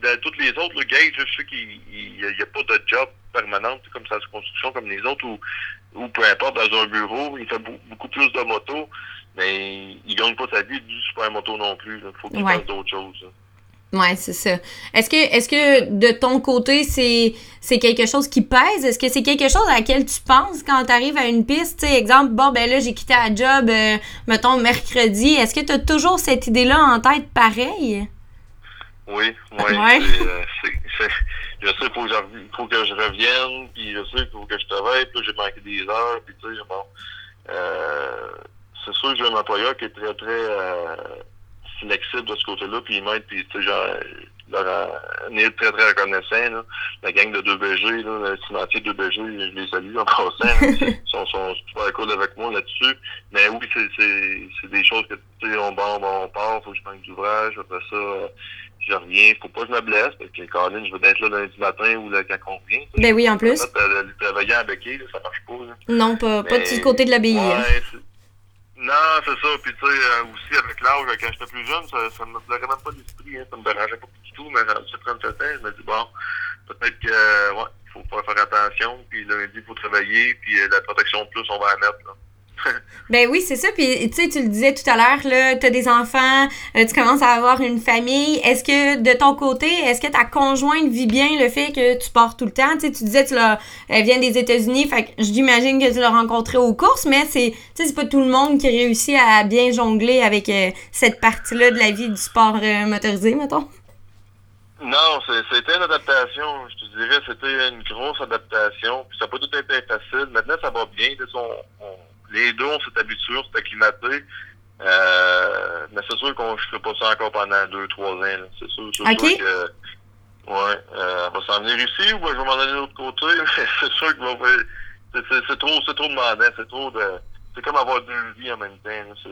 C: dans toutes les autres, le gage, je sais qu'il n'y a, pas de job permanent comme sa construction comme les autres, ou, ou peu importe, dans un bureau, il fait beaucoup plus de motos, mais il gagne pas sa vie du super moto non plus. Il faut qu'il fasse d'autres choses.
B: Oui, c'est ça. Est-ce que, est-ce que de ton côté, c'est, c'est quelque chose qui pèse? Est-ce que c'est quelque chose à laquelle tu penses quand tu arrives à une piste? T'sais, exemple, bon, ben là, j'ai quitté la job, euh, mettons, mercredi. Est-ce que tu as toujours cette idée-là en tête pareil?
C: Oui, oui. Ouais. Euh, je sais qu'il faut, faut, que je revienne, puis je sais qu'il faut que je travaille, puis j'ai manqué des heures, puis tu sais, bon. Euh, c'est sûr que j'ai un employeur qui est très, très flexible de ce côté-là, puis ils m'aident, puis tu sais, genre, on est très, très reconnaissant, là. La gang de 2BG, là, le cimentier 2BG, je les salue en passant. ils sont, sont super cool avec moi là-dessus. Mais oui, c'est des choses que, tu sais, on, bon, on part, faut que je manque d'ouvrage, après ça, je reviens. Faut pas que je me blesse, parce que Caroline, je veux être là lundi matin ou là, quand on revient.
B: Ben oui, en plus.
C: Euh, travailler à Becky, ça marche pas, là.
B: Non, pas, pas du côté de la BI.
C: Ouais, non, c'est ça. Puis, tu sais, euh, aussi, avec l'âge, quand j'étais plus jeune, ça, ça me pleurait même pas l'esprit. Hein, ça me dérangeait pas du tout. Mais j'ai 37 ans, je me dis, bon, peut-être que, euh, ouais, il faut faire attention. Puis, lundi, il faut travailler. Puis, euh, la protection plus, on va la mettre, là.
B: ben oui, c'est ça. Puis, tu sais, tu le disais tout à l'heure, là, tu as des enfants, euh, tu commences à avoir une famille. Est-ce que, de ton côté, est-ce que ta conjointe vit bien le fait que tu pars tout le temps? Tu sais, tu disais, tu elle vient des États-Unis, fait que j'imagine que tu l'as rencontrée aux courses, mais c'est, tu sais, c'est pas tout le monde qui réussit à bien jongler avec euh, cette partie-là de la vie du sport euh, motorisé, mettons.
C: Non, c'était une adaptation. Je te dirais, c'était une grosse adaptation. Puis ça n'a pas tout été facile. Maintenant, ça va bien. Les deux, on s'est habitués, on s'est acclimatés. Euh, mais c'est sûr qu'on ne ferait pas ça encore pendant deux, trois ans. C'est sûr, sûr, que. Ouais, euh, elle va s'en venir ici ou ben, je vais m'en aller de l'autre côté. Mais c'est sûr que c'est trop, c'est trop demandant. C'est trop de. C'est comme avoir deux vies en même temps.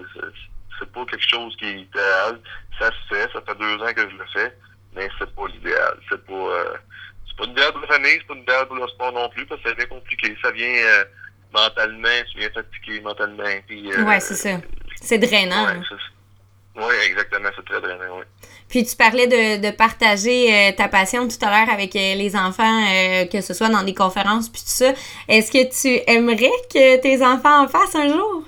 C: C'est pas quelque chose qui est idéal. Ça se fait. Ça fait deux ans que je le fais mais c'est pas l'idéal. C'est pas, euh, c'est pas l'idéal pour la famille, c'est pas l'idéal pour le sport non plus, parce que c'est bien compliqué. Ça vient euh, mentalement, tu viens fatigué mentalement. Puis,
B: euh, ouais, c'est ça. C'est drainant.
C: Ouais, oui, exactement, c'est très drainant, oui.
B: Puis tu parlais de, de partager ta passion tout à l'heure avec les enfants, que ce soit dans des conférences puis tout ça. Est-ce que tu aimerais que tes enfants en fassent un jour?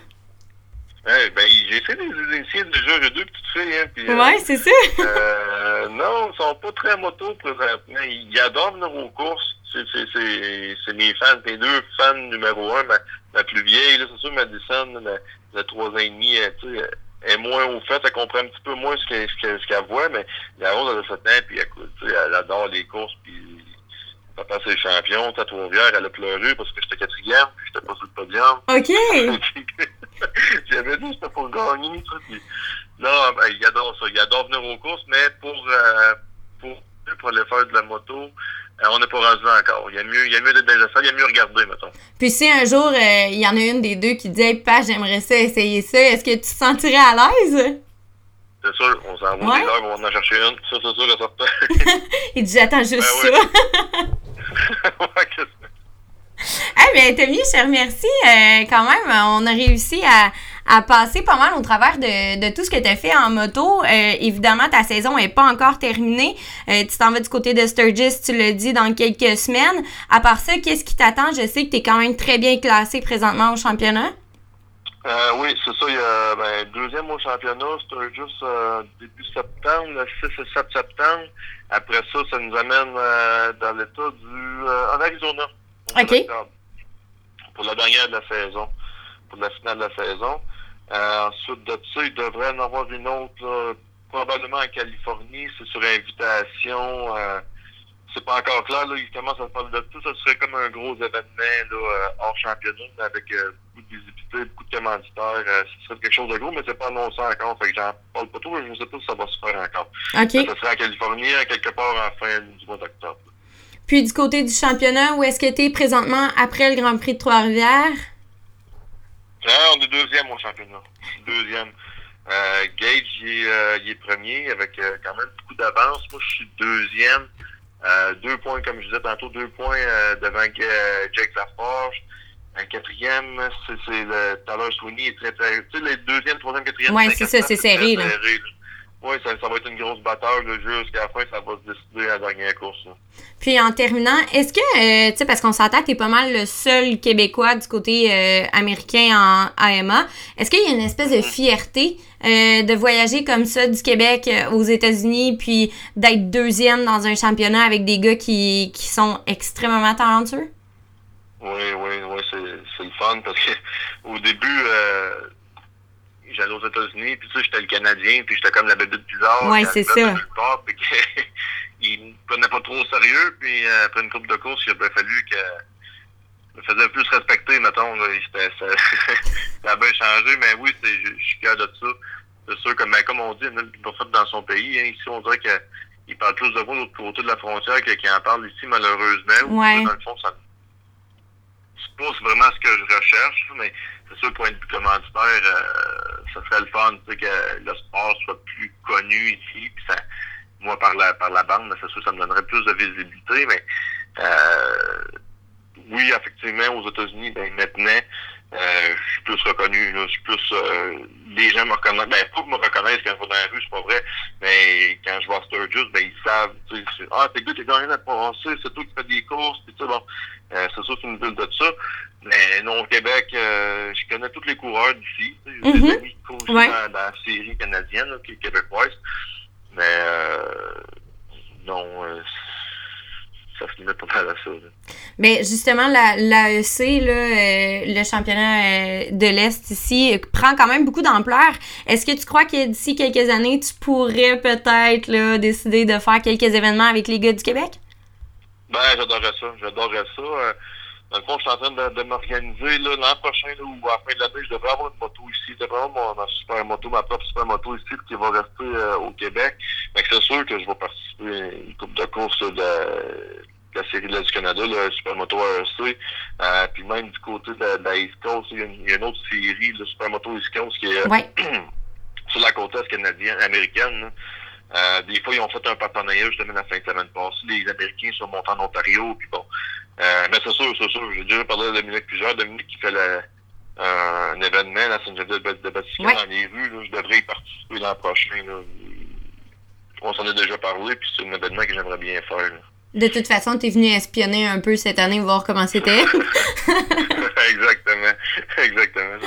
C: Ouais, ben, j'ai fait des initiés déjà, j'ai deux petites filles, hein, puis,
B: Ouais, c'est ça.
C: euh, non, ils sont pas très moto présentement. Ils adorent venir aux courses. C'est mes fans, mes deux fans numéro un. Ma, ma plus vieille, là, c'est sûr, Madison, la, la trois ans et demi, sais, est moins au fait, elle comprend un petit peu moins ce qu'elle ce qu'elle voit, mais la rose, elle a 7 ans, puis écoute, elle adore les courses, puis Papa, c'est champion. À Trois-Rivières, elle a pleuré parce que j'étais quatrième, puis j'étais pas sur le podium.
B: OK!
C: J'avais dit que c'était pour gagner. Puis, non, ben, il adore ça. Il adore venir aux courses, mais pour, euh, pour, pour aller faire de la moto, euh, on n'est pas rendu encore. Il y a mieux, il y a mieux d'être dans il y a mieux regarder, mettons.
B: Puis si un jour, euh, il y en a une des deux qui dit Hey, pas, j'aimerais ça, essayer ça, est-ce que tu te sentirais à l'aise?
C: C'est sûr, on s'en va ouais. des heures, on va en chercher une. Ça, c'est sûr ça
B: Il dit J'attends juste ben, ça.
C: ouais,
B: eh bien, Tommy, je te remercie. Euh, quand même, on a réussi à, à, passer pas mal au travers de, de tout ce que tu as fait en moto. Euh, évidemment, ta saison n'est pas encore terminée. Euh, tu t'en vas du côté de Sturgis, tu le dis, dans quelques semaines. À part ça, qu'est-ce qui t'attend? Je sais que tu es quand même très bien classé présentement au championnat.
C: Euh, oui, c'est ça. Il y a ben, deuxième au championnat, Sturgis début septembre, le 6 et 7 septembre. Après ça, ça nous amène dans l'état du en Arizona.
B: OK.
C: Pour la dernière de la saison, pour la finale de la saison. Euh, ensuite de ça, il devrait en avoir une autre, probablement en Californie. C'est sur invitation. Euh, c'est pas encore clair. Là, il commence à parler de tout. Ça serait comme un gros événement là, euh, hors championnat, avec beaucoup de visibilité, beaucoup de commanditaires. ce serait quelque chose de gros, mais c'est pas annoncé encore. Fait que j'en parle pas trop. Je ne sais pas si ça va se faire encore.
B: OK.
C: Ça serait en Californie, quelque part en fin du mois d'octobre.
B: Puis du côté du championnat, où est-ce que tu es présentement après le Grand Prix de Trois-Rivières?
C: Ah, on est deuxième au championnat. Deuxième. Euh, Gage, il est, euh, il est, premier avec euh, quand même beaucoup d'avance. Moi, je suis deuxième. Deux points, comme je disais tantôt, deux points devant Jake Laforge. Un quatrième, c'est le Tyler Sweeney. Est très, très, tu sais, les deuxième, troisième, quatrième.
B: Oui, c'est ça, c'est serré. Là.
C: serré là. Oui, ça, ça, va être une grosse bataille jusqu'à la fin, ça va se décider à la dernière course. Là.
B: Puis en terminant, est-ce que, euh, tu sais, parce qu'on s'entend que tu pas mal le seul Québécois du côté euh, américain en AMA, est-ce qu'il y a une espèce de mm-hmm. fierté euh, de voyager comme ça du Québec aux États-Unis, puis d'être deuxième dans un championnat avec des gars qui, qui sont extrêmement talentueux?
C: Oui, oui, oui, c'est le fun parce qu'au début, j'allais aux États-Unis, puis tu sais, j'étais le Canadien, puis j'étais comme la bébête bizarre.
B: Ouais, c'est ça.
C: Puis il me prenait pas trop au sérieux, puis euh, après une coupe de course, il a bien fallu que me faisais plus respecter, mettons. Là, ça, ça a bien changé, mais oui, je suis fier de ça. C'est sûr que, mais comme on dit, il a fait dans son pays. Hein, ici, on dirait qu'il parle plus de vous de l'autre côté de la frontière qu'il en parle ici, malheureusement.
B: Ouais.
C: Dans le fond, ça c'est pas vraiment ce que je recherche, mais c'est sûr, de vue commanditaire, euh, ça serait le fun que le sport soit plus connu ici. Ça, moi, par la par la bande, c'est sûr ça me donnerait plus de visibilité, mais euh, oui, effectivement, aux États-Unis, ben, maintenant, euh, je suis plus reconnu. Je suis plus euh, les gens me reconnaissent. Ben, pas que me reconnaissent quand je vais dans la rue, c'est pas vrai. Mais quand je vois Sturgis, ben ils savent. Tu ah, t'es good, t'es gagné la passée, c'est toi qui fais des courses, puis tu bon. Euh, c'est sûr c'est une ville de ça. Mais non, au Québec, euh, je connais tous les coureurs d'ici. J'ai
B: Mhm.
C: des amis qui courent
B: Ouais.
C: dans, dans la série canadienne, là, qui est québécoise. Mais euh, non, euh, ça se limite pas mal à ça. là.
B: Mais justement, la, l'AEC, là, le championnat de l'Est ici, prend quand même beaucoup d'ampleur. Est-ce que tu crois que d'ici quelques années, tu pourrais peut-être là, décider de faire quelques événements avec les gars du Québec?
C: Ben, j'adorerais ça. J'adorerais ça. Dans le fond, je suis en train de, de m'organiser. là, L'an prochain, là, ou à la fin de l'année, je devrais avoir une moto ici. Je devrais avoir mon, ma super moto, ma propre super moto ici, qui va rester euh, au Québec. Que c'est sûr que je vais participer à une coupe de course de, de la série de du Canada, le Super Moto AEC. Euh, puis même du côté de, de la East Coast, il y, a une, il y a une autre série, le Super Moto East Coast, qui est euh,
B: Ouais.
C: sur la côte est canadienne, américaine. là. Euh, des fois, ils ont fait un partenariat justement la fin de semaine passée. Les Américains sont montés en Ontario, puis bon. Euh, mais c'est sûr, c'est sûr. J'ai déjà parlé à Dominique plusieurs. Dominique qui fait la- euh, un événement à Saint-Geneviève de Baptiste
B: Ouais.
C: dans les rues. Là, je devrais y participer l'an prochain. Là. On s'en a déjà parlé, puis c'est un événement que j'aimerais bien faire. là.
B: De toute façon, tu es venu espionner un peu cette année, voir comment c'était.
C: Exactement. Exactement,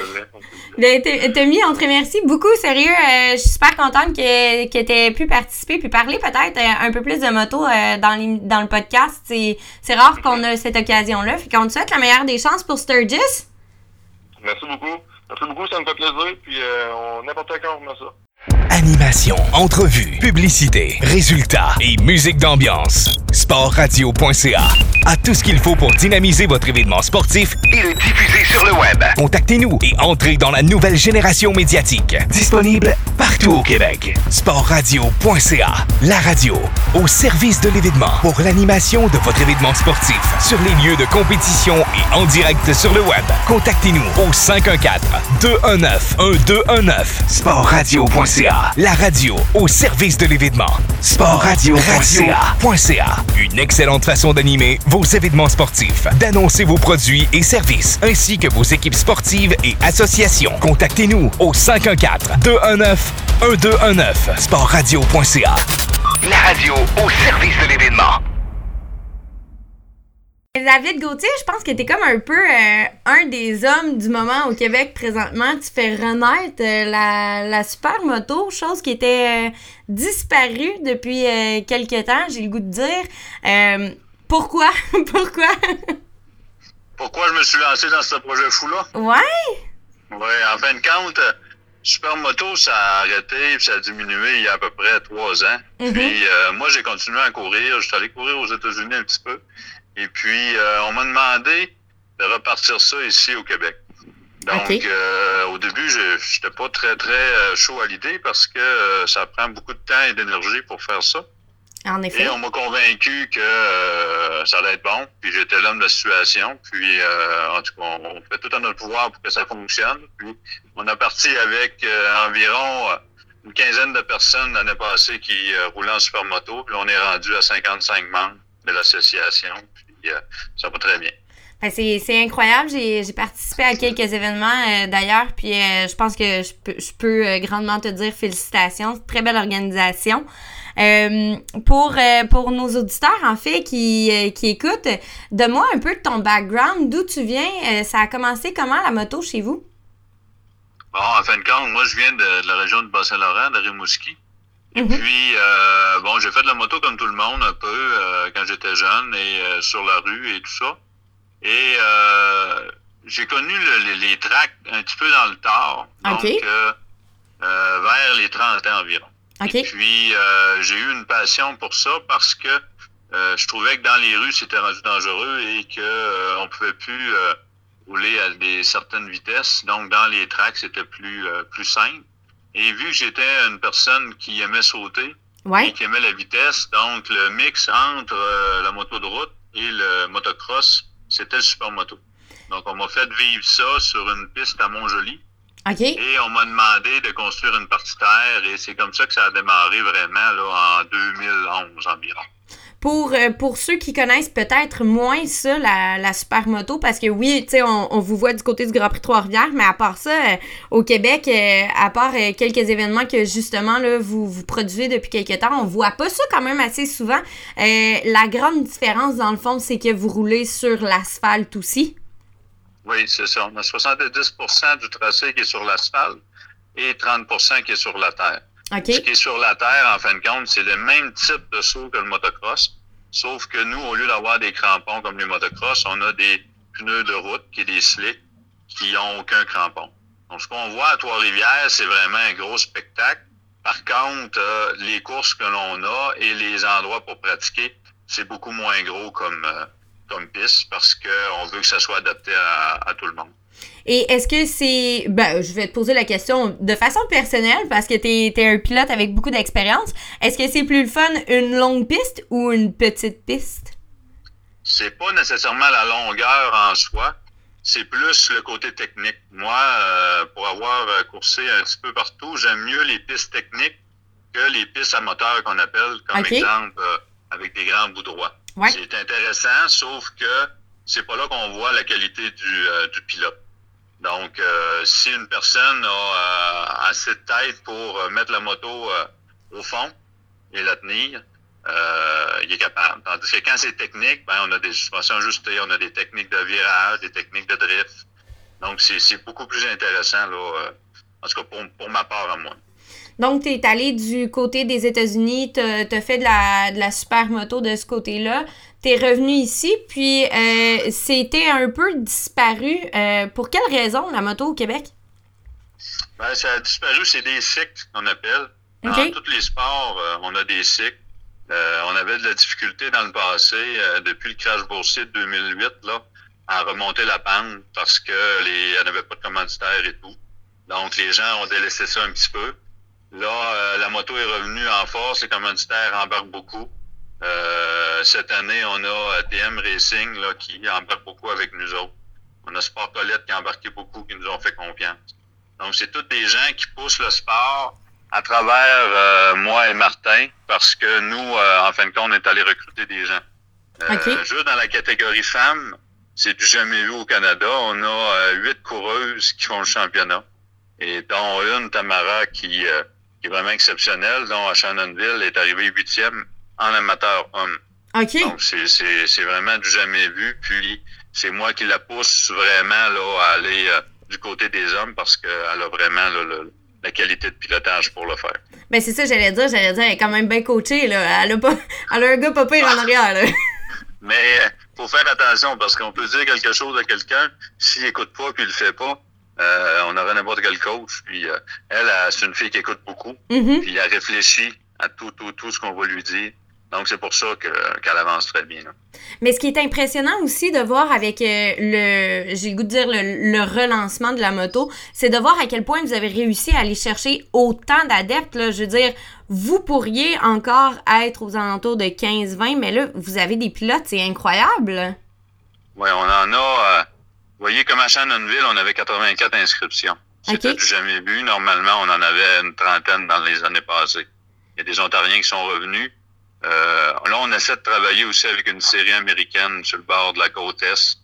C: c'est
B: Tommy, on te remercie beaucoup. Sérieux, euh, je suis super contente que, que tu aies pu participer puis parler peut-être euh, un peu plus de moto euh, dans, les- dans le podcast. C'est, c'est rare qu'on a cette occasion-là. Fait qu'on te souhaite la meilleure des chances pour Sturgis.
C: Merci beaucoup. Merci beaucoup, ça me fait plaisir. Puis euh, on n'importe quand on remet ça.
D: Animation, entrevues, publicité, résultats et musique d'ambiance. Sportradio.ca a tout ce qu'il faut pour dynamiser votre événement sportif et le diffuser sur le web. Contactez-nous et entrez dans la nouvelle génération médiatique. Disponible partout au Québec. Sportradio.ca, la radio au service de l'événement pour l'animation de votre événement sportif sur les lieux de compétition et en direct sur le web. Contactez-nous au 514-219-1219. Sportradio.ca, la radio au service de l'événement. Sportradio.ca, une excellente façon d'animer vos événements sportifs, d'annoncer vos produits et services, ainsi que vos équipes sportives et associations. Contactez-nous au 514-219-1219. Sportradio.ca, la radio au service de l'événement.
B: David Gauthier, je pense que t'es comme un peu euh, un des hommes du moment au Québec présentement. Tu fais renaître euh, la, la super moto, chose qui était euh, disparue depuis quelques temps, j'ai le goût de dire. Pourquoi? pourquoi?
E: Pourquoi je me suis lancé dans ce projet fou-là?
B: ouais?
E: Oui, en fin de compte, euh, Supermoto, ça a arrêté puis ça a diminué il y a à peu près trois ans.
B: Mhm.
E: Puis moi, j'ai continué à courir. Je suis allé courir aux États-Unis un petit peu. Et puis, euh, on m'a demandé de repartir ça ici au Québec. Donc, euh, au début, je n'étais pas très, très euh, chaud à l'idée parce que euh, ça prend beaucoup de temps et d'énergie pour faire ça.
B: En effet.
E: Et on m'a convaincu que euh, ça allait être bon, puis j'étais l'homme de la situation, puis en tout cas, on fait tout en notre pouvoir pour que ça fonctionne. Puis on a parti avec environ une quinzaine de personnes l'année passée qui roulaient en supermoto, puis on est rendu à 55 membres de l'association, puis euh, ça va très bien.
B: Ben, c'est, incroyable. J'ai, participé à quelques événements euh, d'ailleurs, puis euh, je pense que je peux, je peux grandement te dire félicitations. Très belle organisation. Euh, pour, pour nos auditeurs, en fait, qui, qui écoutent, donne-moi un peu de ton background, d'où tu viens? Ça a commencé comment la moto chez vous?
E: Bon, en fin de compte, moi, je viens de, de la région de Bas-Saint-Laurent, de Rimouski. Et
B: Mhm.
E: puis, euh, bon, j'ai fait de la moto comme tout le monde un peu euh, quand j'étais jeune et euh, sur la rue et tout ça. Et euh, j'ai connu le- les, les tracks un petit peu dans le tard, donc
B: Ok.
E: euh, euh, vers les 30 ans environ.
B: OK?
E: Et puis, euh, j'ai eu une passion pour ça parce que euh, je trouvais que dans les rues, c'était rendu dangereux et que euh, on pouvait plus euh, rouler à des certaines vitesses. Donc, dans les tracks, c'était plus, euh, plus simple. Et vu que j'étais une personne qui aimait sauter et qui aimait la vitesse, donc le mix entre euh, la moto de route et le motocross, c'était le supermoto. Donc, on m'a fait vivre ça sur une piste à Montjoli. Et on m'a demandé de construire une partie terre et c'est comme ça que ça a démarré vraiment là, en 2011 environ.
B: Pour, euh, pour ceux qui connaissent peut-être moins ça, la, la supermoto, parce que oui, tu sais, on, on vous voit du côté du Grand Prix Trois-Rivières, mais à part ça, euh, au Québec, euh, à part quelques événements que justement là, vous, vous produisez depuis quelques temps, on voit pas ça quand même assez souvent. La grande différence, dans le fond, c'est que vous roulez sur l'asphalte aussi.
E: Oui, c'est ça. On a 70% du tracé qui est sur l'asphalte et 30% qui est sur la terre. Ce qui est sur la terre, en fin de compte, c'est le même type de saut que le motocross, sauf que nous, au lieu d'avoir des crampons comme les motocross, on a des pneus de route, qui des slicks, qui n'ont aucun crampon. Donc, ce qu'on voit à Trois-Rivières, c'est vraiment un gros spectacle. Par contre, euh, les courses que l'on a et les endroits pour pratiquer, c'est beaucoup moins gros comme, euh, comme piste parce qu'on veut que ça soit adapté à tout le monde.
B: Et est-ce que c'est. Ben, je vais te poser la question de façon personnelle parce que t'es es un pilote avec beaucoup d'expérience. Est-ce que c'est plus le fun une longue piste ou une petite piste?
E: C'est pas nécessairement la longueur en soi, c'est plus le côté technique. Moi, euh, pour avoir euh, coursé un petit peu partout, j'aime mieux les pistes techniques que les pistes à moteur qu'on appelle, comme exemple, euh, avec des grands bouts droits.
B: Ouais.
E: C'est intéressant, sauf que c'est pas là qu'on voit la qualité du, euh, du pilote. Donc, euh, si une personne a euh, assez de tête pour euh, mettre la moto au fond et la tenir, il est capable. Tandis que quand c'est technique, ben, on a des suspensions ajustées, on a des techniques de virage, des techniques de drift. Donc, c'est beaucoup plus intéressant, là, en tout cas pour, pour ma part à moi.
B: Donc, tu es allé du côté des États-Unis, tu as fait de la super moto de ce côté-là. Tu es revenu ici, puis euh, c'était un peu disparu. Euh, pour quelle raison, la moto au Québec?
E: Ben, ça a disparu, c'est des cycles qu'on appelle. Dans tous les sports, euh, on a des cycles. On avait de la difficulté dans le passé, depuis le crash boursier de 2008, là, à remonter la pente parce que les, il n'y avait pas de commanditaire et tout. Donc, les gens ont délaissé ça un petit peu. Là, la moto est revenue en force, les commanditaires embarquent beaucoup. Euh, cette année, on a euh, TM Racing là, qui embarque beaucoup avec nous autres. On a Sport Colette qui a embarqué beaucoup, qui nous ont fait confiance. Donc, c'est tous des gens qui poussent le sport à travers euh, moi et Martin, parce que nous, euh, en fin de compte, on est allé recruter des gens. Euh,
B: OK.
E: Juste dans la catégorie femmes, c'est du jamais vu au Canada. On a euh, huit coureuses qui font le championnat. Et dont une, Tamara, qui, euh, qui est vraiment exceptionnelle, dont à Shannonville est arrivée huitième en amateur homme.
B: OK.
E: Donc, c'est, vraiment du jamais vu. Puis, c'est moi qui la pousse vraiment là, à aller euh, du côté des hommes parce qu'elle a vraiment là, le- la qualité de pilotage pour le faire.
B: Ben, c'est ça, j'allais dire. J'allais dire, elle est quand même bien coachée, là. Elle a, pas, elle a un gars pas pire en arrière, là.
E: Mais euh, faut faire attention parce qu'on peut dire quelque chose à quelqu'un, s'il écoute pas puis il le fait pas, euh, on aurait n'importe quel coach. Puis euh, elle, elle, c'est une fille qui écoute beaucoup,
B: Mhm.
E: puis elle réfléchit à tout, tout, tout ce qu'on va lui dire. Donc c'est pour ça que, qu'elle avance très bien. là.
B: Mais ce qui est impressionnant aussi de voir avec euh, le, j'ai le goût de dire le, le relancement de la moto, c'est de voir à quel point vous avez réussi à aller chercher autant d'adeptes. Je veux dire, vous pourriez encore être aux alentours de 15-20, mais là, vous avez des pilotes, c'est incroyable.
E: Oui, on en a. euh, vous voyez, comme à Shannonville, on avait 84 inscriptions. C'était
B: Ok.
E: du jamais vu. Normalement, on en avait une trentaine dans les années passées. Il y a des Ontariens qui sont revenus. Euh, là, on essaie de travailler aussi avec une série américaine sur le bord de la côte Est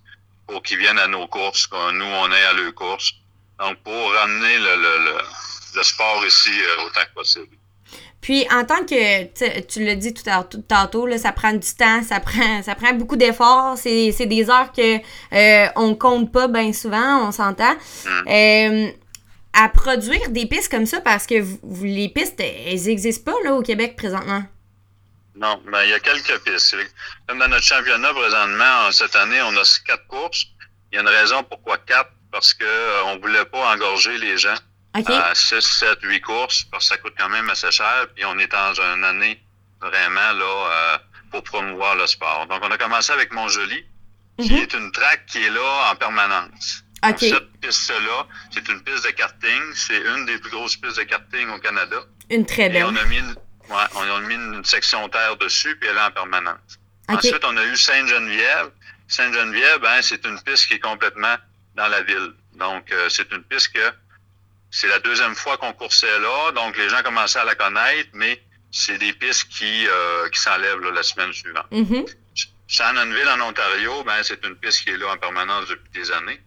E: pour qu'ils viennent à nos courses, que nous, on est à leurs courses. Donc, pour ramener le, le, le, le sport ici euh, autant que possible.
B: Puis en tant que, tu- l'as dit tout à- tout tantôt, là, ça prend du temps, ça prend, ça prend beaucoup d'efforts, c'est des heures que euh, on compte pas bien souvent, on s'entend. Euh, à produire des pistes comme ça, parce que vous- les pistes, elles existent pas là au Québec présentement.
E: Non, ben, il y a quelques pistes. Comme dans notre championnat présentement, en- cette année, on a quatre courses. Il y a une raison pourquoi quatre, parce que euh, on voulait pas engorger les gens à 6, 7, 8 courses, parce que ça coûte quand même assez cher, puis on est dans une année vraiment là euh, pour promouvoir le sport. Donc, on a commencé avec Montjoli, qui
B: Mhm.
E: est une track qui est là en permanence. Donc, cette piste-là, c'est une piste de karting. C'est une des plus grosses pistes de karting au Canada.
B: Une très
E: Et
B: belle.
E: on a mis une, ouais, on a mis une section terre dessus, puis elle est en permanence. Ensuite, on a eu Sainte-Geneviève. Sainte-Geneviève, ben, c'est une piste qui est complètement dans la ville. Donc, euh, c'est une piste que c'est la deuxième fois qu'on coursait là. Donc, les gens commençaient à la connaître, mais c'est des pistes qui, euh, qui s'enlèvent là, la semaine suivante.
B: Mhm.
E: Shannonville, en Ontario, ben, c'est une piste qui est là en permanence depuis des années.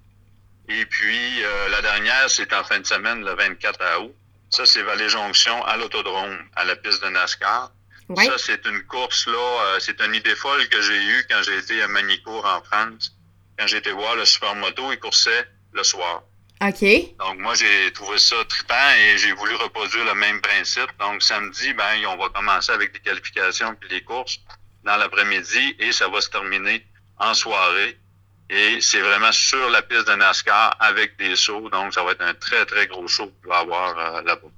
E: Et puis, euh, la dernière, c'est en fin de semaine, le 24 août. Ça, c'est Vallée-Jonction à l'autodrome, à la piste de NASCAR.
B: Ouais.
E: Ça, c'est une course, là, euh, c'est une idée folle que j'ai eue quand j'ai été à Manicourt en France. quand j'ai été voir le supermoto, il coursait le soir.
B: OK.
E: Donc, moi, j'ai trouvé ça trippant et j'ai voulu reproduire le même principe. Donc, samedi, ben, on va commencer avec des qualifications puis les courses dans l'après-midi et ça va se terminer en soirée. Et c'est vraiment sur la piste de NASCAR avec des sauts. Donc, ça va être un très, très gros show qu'il va avoir euh, là-bas.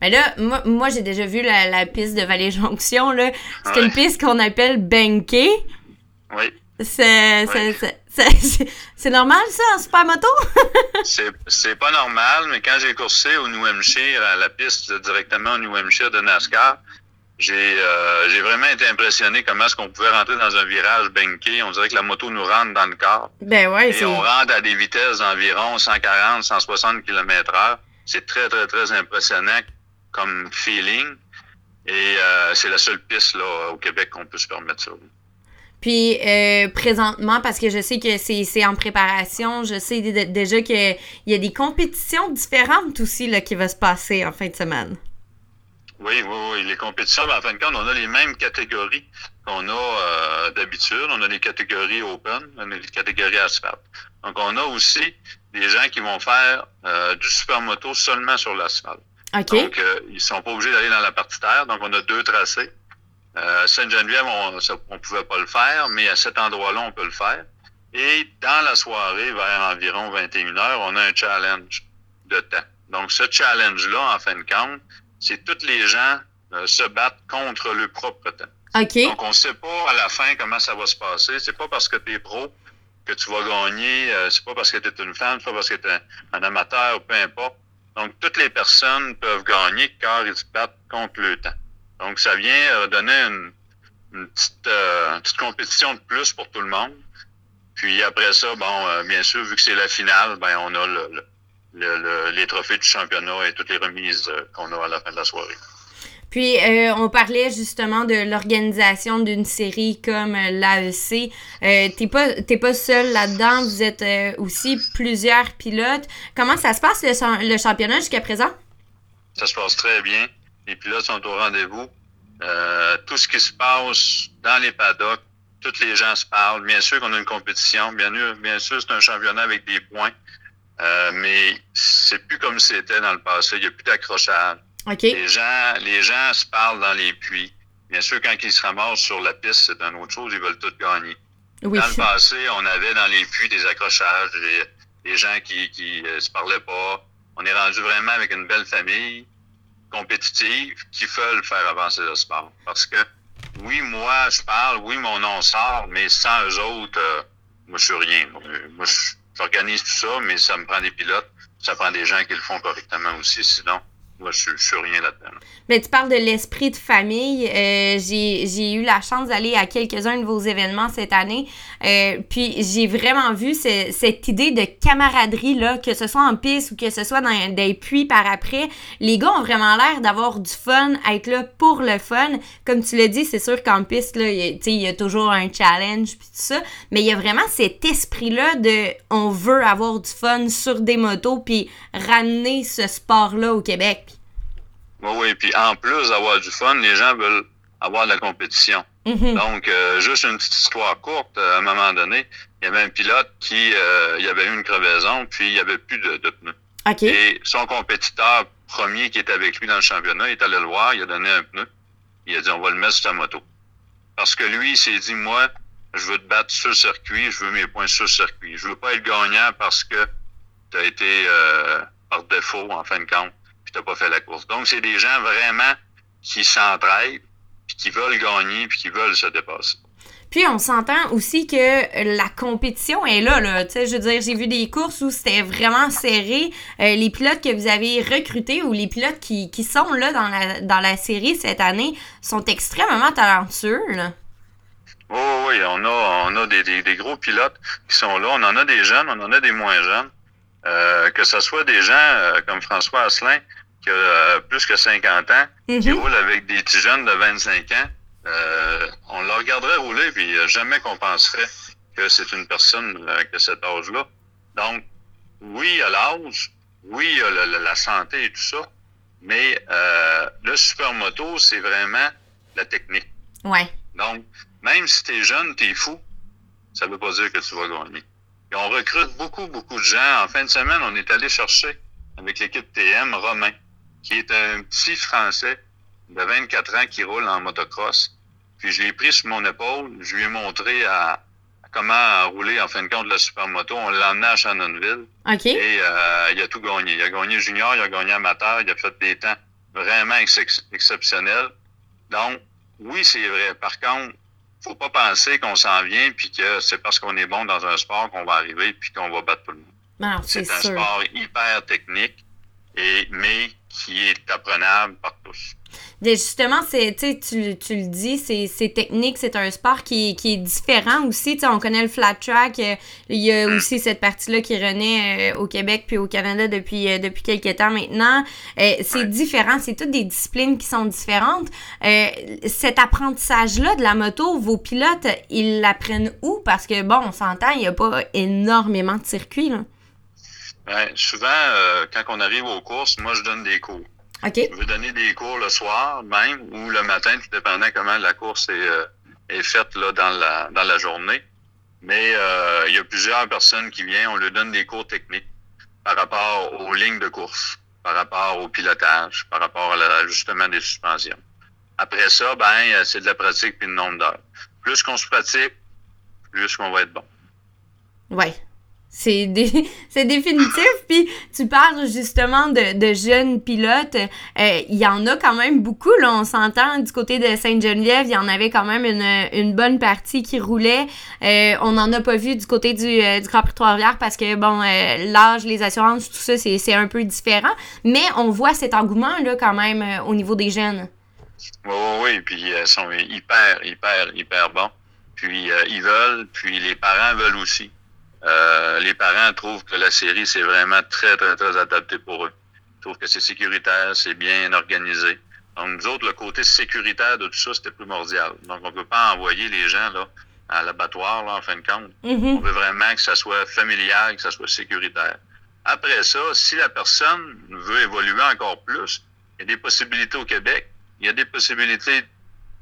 B: Mais là, moi, moi j'ai déjà vu la, la piste de Vallée-Jonction. là. C'est
E: Ouais.
B: une piste qu'on appelle Banké.
E: Oui.
B: C'est
E: Ouais.
B: normal, ça, en supermoto?
E: C'est, c'est pas normal, mais quand j'ai coursé au New Hampshire, à la piste directement au New Hampshire de NASCAR, j'ai, euh, j'ai vraiment été impressionné comment est-ce qu'on pouvait rentrer dans un virage banqué. On dirait que la moto nous rentre dans le corps.
B: ben ouais,
E: Et on rentre à des vitesses d'environ 140, 160 km heure. C'est très, très, très impressionnant comme feeling. Et euh, c'est la seule piste là, au Québec qu'on peut se permettre ça.
B: Puis euh, présentement, parce que je sais que c'est en préparation, je sais dé- déjà qu'il y a des compétitions différentes aussi là, qui vont se passer en fin de semaine.
E: Oui, oui, oui. Les compétitions, ben, en fin de compte, on a les mêmes catégories qu'on a euh, d'habitude. On a les catégories open, on a les catégories asphalte. Donc, on a aussi des gens qui vont faire euh, du supermoto seulement sur l'asphalte.
B: OK?
E: Donc, euh, ils sont pas obligés d'aller dans la partie terre. Donc, on a deux tracés. Euh, Sainte-Geneviève, on on pouvait pas le faire, mais à cet endroit-là, on peut le faire. Et dans la soirée, vers environ 21 heures, on a un challenge de temps. Donc, ce challenge-là, en fin de compte, c'est tous les gens euh, se battent contre leur propre temps.
B: OK?
E: Donc, on ne sait pas à la fin comment ça va se passer. C'est pas parce que tu es pro que tu vas gagner. Euh, c'est pas parce que tu es une femme, c'est pas parce que tu es un, un amateur, peu importe. Donc, toutes les personnes peuvent gagner car ils se battent contre le temps. Donc, ça vient euh, donner une, une petite, euh, une petite compétition de plus pour tout le monde. Puis après ça, bon, euh, bien sûr, vu que c'est la finale, ben on a le, le- le- le- les trophées du championnat et toutes les remises euh, qu'on a à la fin de la soirée.
B: Puis, euh, on parlait justement de l'organisation d'une série comme euh, l'AEC. Euh, t'es pas, pas seul là-dedans, vous êtes euh, aussi plusieurs pilotes. Comment ça se passe le, le championnat jusqu'à présent?
E: Ça se passe très bien. Les pilotes sont au rendez-vous. Tout ce qui se passe dans les paddocks, tous les gens se parlent. Bien sûr qu'on a une compétition. Bien sûr, bien sûr c'est un championnat avec des points. Euh, mais c'est plus comme c'était dans le passé. Il n'y a plus d'accrochage.
B: OK?
E: Les gens, les gens se parlent dans les puits. Bien sûr, quand ils se ramassent sur la piste, c'est une autre chose. Ils veulent tout gagner.
B: Oui.
E: Dans le passé, on avait dans les puits des accrochages, des, des gens qui qui euh, se parlaient pas. On est rendu vraiment avec une belle famille compétitive qui veulent faire avancer le sport. Parce que oui, moi, je parle, oui, mon nom sort, mais sans eux autres, euh, moi, je suis rien. Moi, Moi, je- j'organise tout ça, mais ça me prend des pilotes, ça prend des gens qui le font correctement aussi. Sinon, moi, je, suis rien là-dedans.
B: Mais tu parles de l'esprit de famille. Euh, j'ai eu la chance d'aller à quelques-uns de vos événements cette année. Euh, puis j'ai vraiment vu ce- cette idée de camaraderie, là, que ce soit en piste ou que ce soit dans des puits par après. Les gars ont vraiment l'air d'avoir du fun, être là pour le fun. Comme tu l'as dit, c'est sûr qu'en piste, là, il y a- tu sais, il y a toujours un challenge puis tout ça. Mais il y a vraiment cet esprit-là de on veut avoir du fun sur des motos puis ramener ce sport-là au Québec.
E: Oui, oui. Puis en plus d'avoir du fun, les gens veulent avoir de la compétition.
B: Mhm.
E: Donc, euh, juste une petite histoire courte, à un moment donné, il y avait un pilote qui, euh, il avait eu une crevaison, puis il y avait plus de, de pneus. Et son compétiteur premier qui était avec lui dans le championnat, il est allé le voir, il a donné un pneu. Il a dit, on va le mettre sur ta moto. Parce que lui, il s'est dit, moi, je veux te battre sur le circuit, je veux mes points sur le circuit. Je veux pas être gagnant parce que tu as été euh, par défaut, en fin de compte, puis tu pas fait la course. Donc, c'est des gens vraiment qui s'entraident, puis qui veulent gagner, puis qui veulent se dépasser.
B: Puis on s'entend aussi que la compétition est là, là. Tu sais, je veux dire, j'ai vu des courses où c'était vraiment serré. Euh, les pilotes que vous avez recrutés ou les pilotes qui, qui sont là dans la, dans la série cette année sont extrêmement talentueux, là.
E: Oui, oui, oui, on a, on a des, des, des gros pilotes qui sont là. On en a des jeunes, on en a des moins jeunes. Euh, que ce soit des gens euh, comme François Asselin, qui a euh, plus que 50 ans, qui
B: Mhm.
E: roule avec des petits jeunes de 25 ans, euh, on le regarderait rouler, puis euh, jamais qu'on penserait que c'est une personne euh, qui a cet âge-là. Donc, oui, il y a l'âge, oui, il y a le- la santé et tout ça, mais euh, le supermoto, c'est vraiment la technique.
B: Ouais.
E: Donc, même si t'es jeune, t'es fou, ça veut pas dire que tu vas gagner. Et on recrute beaucoup, beaucoup de gens. En fin de semaine, on est allé chercher avec l'équipe TM Romain, qui est un petit Français de 24 ans qui roule en motocross. Puis je l'ai pris sur mon épaule, je lui ai montré à, comment rouler en fin de compte la supermoto. On l'a emmené à Shannonville.
B: OK.
E: Et euh, il a tout gagné. Il a gagné junior, il a gagné amateur, il a fait des temps vraiment ex exceptionnels. Donc, oui, c'est vrai. Par contre, faut pas penser qu'on s'en vient puis que c'est parce qu'on est bon dans un sport qu'on va arriver puis qu'on va battre tout le monde. C'est
B: c'est
E: un
B: sûr.
E: sport hyper technique et mais qui est apprenable par tous.
B: Mais justement, c'est, tu, le dis, c'est, technique, c'est un sport qui, qui est différent aussi. On connaît le flat track. Il y a aussi cette partie-là qui renaît euh, au Québec puis au Canada depuis, euh, depuis quelques temps maintenant. Euh, c'est
E: Ouais.
B: différent. C'est toutes des disciplines qui sont différentes. Cet apprentissage-là de la moto, vos pilotes, ils l'apprennent où? Parce que, bon, on s'entend, il n'y a pas énormément de circuits, là.
E: Ouais, souvent, euh, quand on arrive aux courses, moi, je donne des cours.
B: OK?
E: Je veux donner des cours le soir même ou le matin, tout dépendant comment la course est, euh, est faite là, dans, la, dans la journée. Mais euh, il y a plusieurs personnes qui viennent, on leur donne des cours techniques par rapport aux lignes de course, par rapport au pilotage, par rapport à l'ajustement des suspensions. Après ça, ben, euh, c'est de la pratique puis le nombre d'heures. Plus qu'on se pratique, plus qu'on va être bon.
B: Ouais. C'est c'est définitif. Puis tu parles justement de, jeunes pilotes. Euh, Il y en a quand même beaucoup. Là, on s'entend du côté de Sainte-Geneviève, il y en avait quand même une, bonne partie qui roulait. Euh, on n'en a pas vu du côté du, euh, du Grand Prix Trois-Rivières parce que, bon, l'âge, les assurances, tout ça, c'est un peu différent. Mais on voit cet engouement là quand même au niveau des jeunes.
E: Oui, oui, oui. Puis ils sont hyper, hyper, hyper bons. Puis ils veulent, puis les parents veulent aussi. Euh, les parents trouvent que la série, c'est vraiment très, très, très adapté pour eux. Ils trouvent que c'est sécuritaire, c'est bien organisé. Donc, nous autres, le côté sécuritaire de tout ça, c'était primordial. Donc, on ne peut pas envoyer les gens là, à l'abattoir, là, en fin de compte.
B: Mhm.
E: On veut vraiment que ça soit familial, que ça soit sécuritaire. Après ça, si la personne veut évoluer encore plus, il y a des possibilités au Québec, il y a des possibilités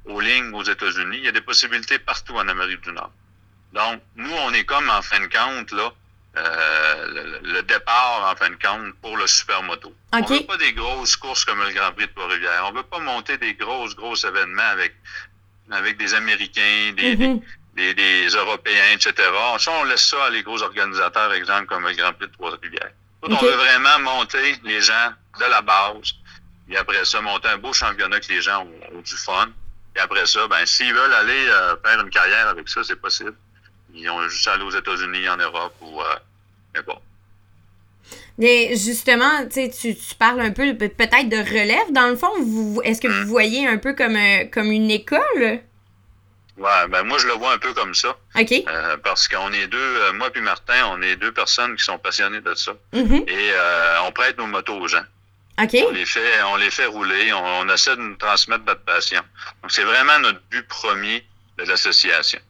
E: aux lignes aux États-Unis, il y a des possibilités partout en Amérique du Nord. Donc, nous, on est comme en fin de compte, là, euh, le, le départ, en fin de compte, pour le supermoto. On
B: OK.
E: veut pas des grosses courses comme le Grand Prix de Trois-Rivières. On veut pas monter des grosses, grosses événements avec, avec des Américains, des,
B: Mhm.
E: des, des Européens, etc. Ça, on laisse ça à les gros organisateurs, exemple, comme le Grand Prix de Trois-Rivières. On veut vraiment monter les gens de la base, et après ça, monter un beau championnat que les gens ont, ont du fun. Et après ça, ben, s'ils veulent aller euh, faire une carrière avec ça, c'est possible. Ils ont juste à aller aux États-Unis, en Europe, ou... Euh, mais bon.
B: Mais justement, tu tu parles un peu pe- peut-être de relève. Dans le fond, vous, est-ce que vous voyez un peu comme, euh, comme une école?
E: Ouais, ben moi, je le vois un peu comme ça.
B: OK.
E: euh, parce qu'on est deux, moi puis Martin, on est deux personnes qui sont passionnées de ça.
B: Mhm.
E: Et euh, on prête nos motos aux gens.
B: OK.
E: On les fait, on les fait rouler, on, on essaie de nous transmettre notre passion. Donc, c'est vraiment notre but premier de l'association.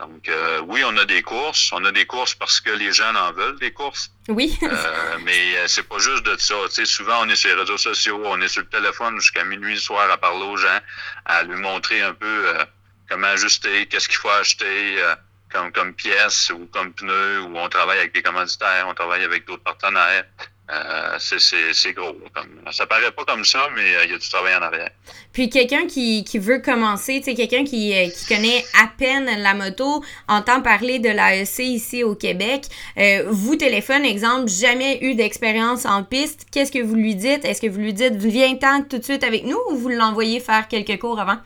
E: Donc, euh, oui, on a des courses. On a des courses parce que les gens en veulent, des courses.
B: Oui.
E: Euh, mais euh, c'est pas juste de ça. Tu sais, souvent, on est sur les réseaux sociaux, on est sur le téléphone jusqu'à minuit le soir à parler aux gens, à lui montrer un peu euh, comment ajuster, qu'est-ce qu'il faut acheter euh, comme, comme pièces ou comme pneus, ou on travaille avec des commanditaires, on travaille avec d'autres partenaires. Euh, c'est, gros. Comme, ça paraît pas comme ça, mais euh, il y a du travail en arrière.
B: Puis quelqu'un qui, qui veut commencer, quelqu'un qui, euh, qui connaît à peine la moto, entend parler de l'AEC ici au Québec, euh, vous téléphone, exemple, jamais eu d'expérience en piste, qu'est-ce que vous lui dites? Est-ce que vous lui dites, viens-t'en tout de suite avec nous ou vous l'envoyez faire quelques cours avant?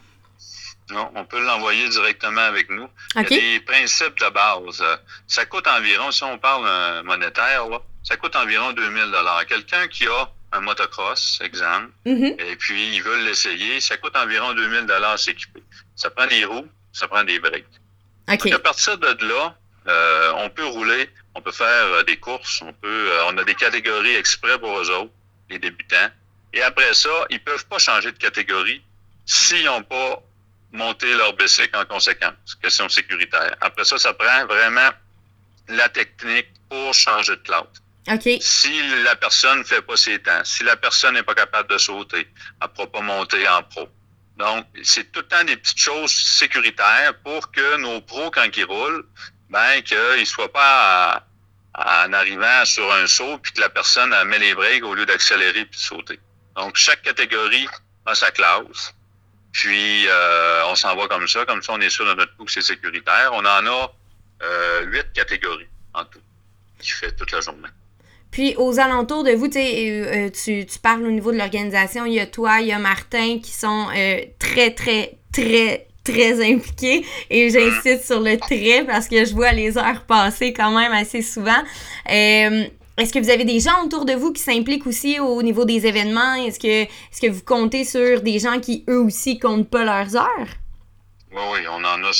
E: Non, on peut l'envoyer directement avec nous.
B: OK.
E: Il y a des principes de base. Ça coûte environ, si on parle monétaire, là, ça coûte environ 2000 dollars. Quelqu'un qui a un motocross, exemple,
B: Mhm.
E: et puis ils veulent l'essayer, ça coûte environ 2000 dollars s'équiper. Ça prend des roues, ça prend des briques.
B: OK.
E: Donc, à partir de là, euh, on peut rouler, on peut faire euh, des courses, on peut, euh, on a des catégories exprès pour eux autres, les débutants. Et après ça, ils peuvent pas changer de catégorie s'ils n'ont pas monté leur bicycle en conséquence. Question sécuritaire. Après ça, ça prend vraiment la technique pour changer de classe.
B: OK.
E: Si la personne fait pas ses temps, si la personne n'est pas capable de sauter, elle ne pourra pas monter en pro. Donc, c'est tout le temps des petites choses sécuritaires pour que nos pros, quand ils roulent, ben, qu'ils ne soient pas en arrivant sur un saut, puis que la personne elle met les breaks au lieu d'accélérer puis de sauter. Donc, chaque catégorie a sa classe. Puis, euh, on s'en va comme ça. Comme ça, on est sûr de notre coup c'est sécuritaire. On en a euh, huit catégories en tout, qui fait toute la journée.
B: Puis aux alentours de vous, euh, tu, tu parles au niveau de l'organisation, il y a toi, il y a Martin qui sont euh, très, très, très, très impliqués. Et j'insiste sur le très parce que je vois les heures passer quand même assez souvent. Euh, est-ce que vous avez des gens autour de vous qui s'impliquent aussi au niveau des événements? Est-ce que, est que vous comptez sur des gens qui, eux aussi, comptent pas leurs heures?
E: Oui, oui, on en a.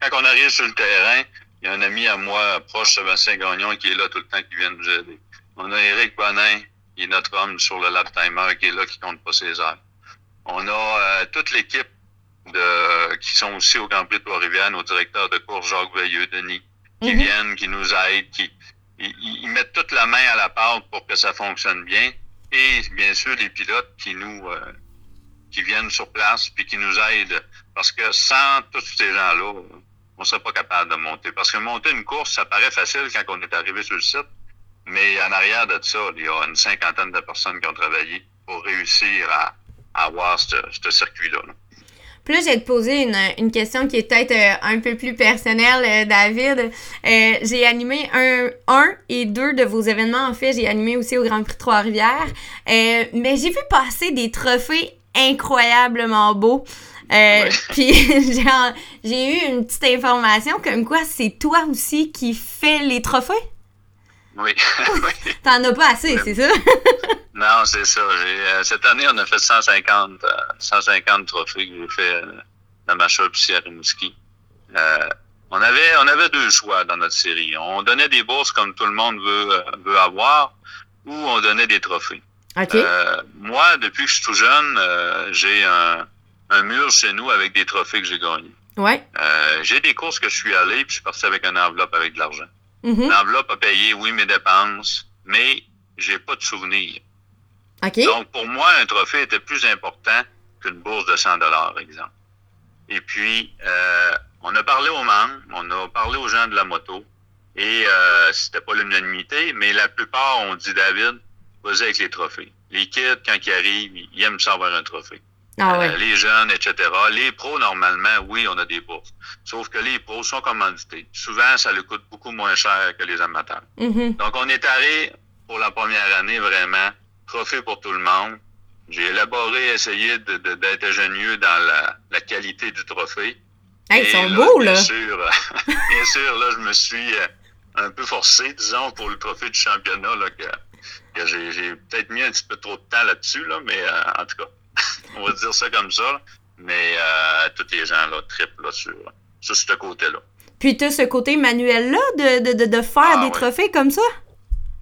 E: Quand on arrive sur le terrain, il y a un ami à moi proche, Sébastien Gagnon, qui est là tout le temps, qui vient nous aider. On a Eric Bonin, qui est notre homme sur le lap timer, qui est là, qui compte pas ses heures. On a euh, toute l'équipe de qui sont aussi au Grand Prix de Trois-Rivières, nos directeurs de course, Jacques Veilleux, Denis, qui
B: Mhm.
E: viennent, qui nous aident, qui ils, ils mettent toute la main à la pâte pour que ça fonctionne bien. Et bien sûr, les pilotes qui nous euh, qui viennent sur place puis qui nous aident. Parce que sans tous ces gens-là, on serait pas capable de monter. Parce que monter une course, ça paraît facile quand on est arrivé sur le site. Mais en arrière de ça, il y a une cinquantaine de personnes qui ont travaillé pour réussir à, à avoir ce, ce circuit-là. là.
B: Puis là, je vais te poser une, une question qui est peut-être euh, un peu plus personnelle, euh, David. Euh, j'ai animé un, un et deux de vos événements. En fait, j'ai animé aussi au Grand Prix Trois-Rivières. Mais j'ai vu passer des trophées incroyablement beaux.
E: Ouais.
B: Puis j'ai eu une petite information comme quoi c'est toi aussi qui fais les trophées?
E: Oui.
B: T'en as pas assez, c'est ça?
E: Non, c'est ça. J'ai, euh, cette année, on a fait 150, euh, 150 trophées que j'ai fait euh, dans ma shop ici à Rimouski. Euh, on avait, on avait deux choix dans notre série. On donnait des bourses comme tout le monde veut, euh, veut avoir, ou on donnait des trophées.
B: OK.
E: Euh, moi, depuis que je suis tout jeune, euh, j'ai un, un mur chez nous avec des trophées que j'ai gagnés.
B: ouais.
E: Euh, j'ai des courses que je suis allé, puis je suis parti avec une enveloppe avec de l'argent.
B: Mhm.
E: L'enveloppe a payé, oui, mes dépenses, mais j'ai pas de souvenirs.
B: OK.
E: Donc, pour moi, un trophée était plus important qu'une bourse de 100 dollars, exemple. Et puis, euh, on a parlé aux membres, on a parlé aux gens de la moto, et euh, c'était pas l'unanimité, mais la plupart ont dit, David, vas-y avec les trophées. Les kids, quand ils arrivent, ils aiment ça avoir un trophée.
B: Ah ouais.
E: Euh, les jeunes, etc. Les pros, normalement, oui, on a des bourses. Sauf que les pros sont commandités. Souvent, ça leur coûte beaucoup moins cher que les amateurs.
B: Mhm.
E: Donc, on est allé pour la première année vraiment trophée pour tout le monde. J'ai élaboré, essayé d'être ingénieux dans la, la qualité du trophée.
B: Hey, ils sont beaux, là.
E: Bien sûr, bien sûr, là, je me suis euh, un peu forcé, disons, pour le trophée du championnat, là, que, j'ai peut-être mis un petit peu trop de temps là-dessus, là, mais euh, en tout cas, on va dire ça comme ça. Mais euh, tous les gens là, triplent là, sur, sur ce côté-là.
B: Puis t'as ce côté manuel-là de, de, de, faire
E: Ah,
B: des trophées comme ça?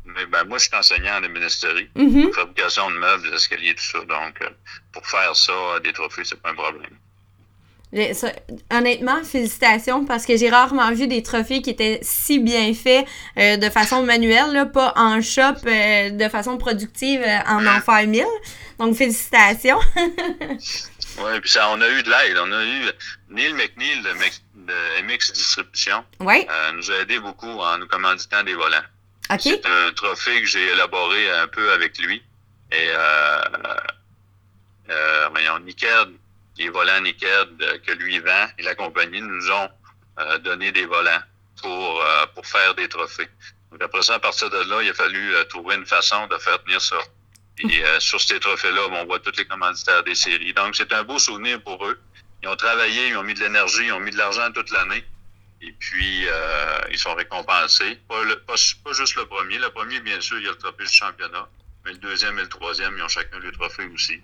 E: Mais ben, moi, je suis enseignant en ébénisterie.
B: Mhm.
E: fabrication de meubles, d'escaliers, tout ça. Donc, euh, pour faire ça, des trophées, c'est pas un problème.
B: Ça- honnêtement, félicitations parce que j'ai rarement vu des trophées qui étaient si bien faits euh, de façon manuelle, là, pas en shop, euh, de façon productive, euh, en en faire mille. Donc, félicitations.
E: Oui, puis ça, on a eu de l'aide. On a eu Neil McNeil de, MX Distribution
B: ouais,
E: euh, nous a aidé beaucoup en nous commanditant des volants.
B: OK.
E: C'est un trophée que j'ai élaboré un peu avec lui. Et euh, euh, voyons, les volants Niked euh, que lui vend et la compagnie nous ont euh, donné des volants pour, euh, pour faire des trophées. Donc après ça, à partir de là, il a fallu euh, trouver une façon de faire tenir ça. Et euh, sur ces trophées-là, on voit tous les commanditaires des séries. Donc c'est un beau souvenir pour eux. Ils ont travaillé, ils ont mis de l'énergie, ils ont mis de l'argent toute l'année. Et puis, euh, ils sont récompensés. Pas, le- pas, pas juste le premier. Le premier, bien sûr, il y a le trophée du championnat. Mais le deuxième et le troisième, ils ont chacun le trophée aussi.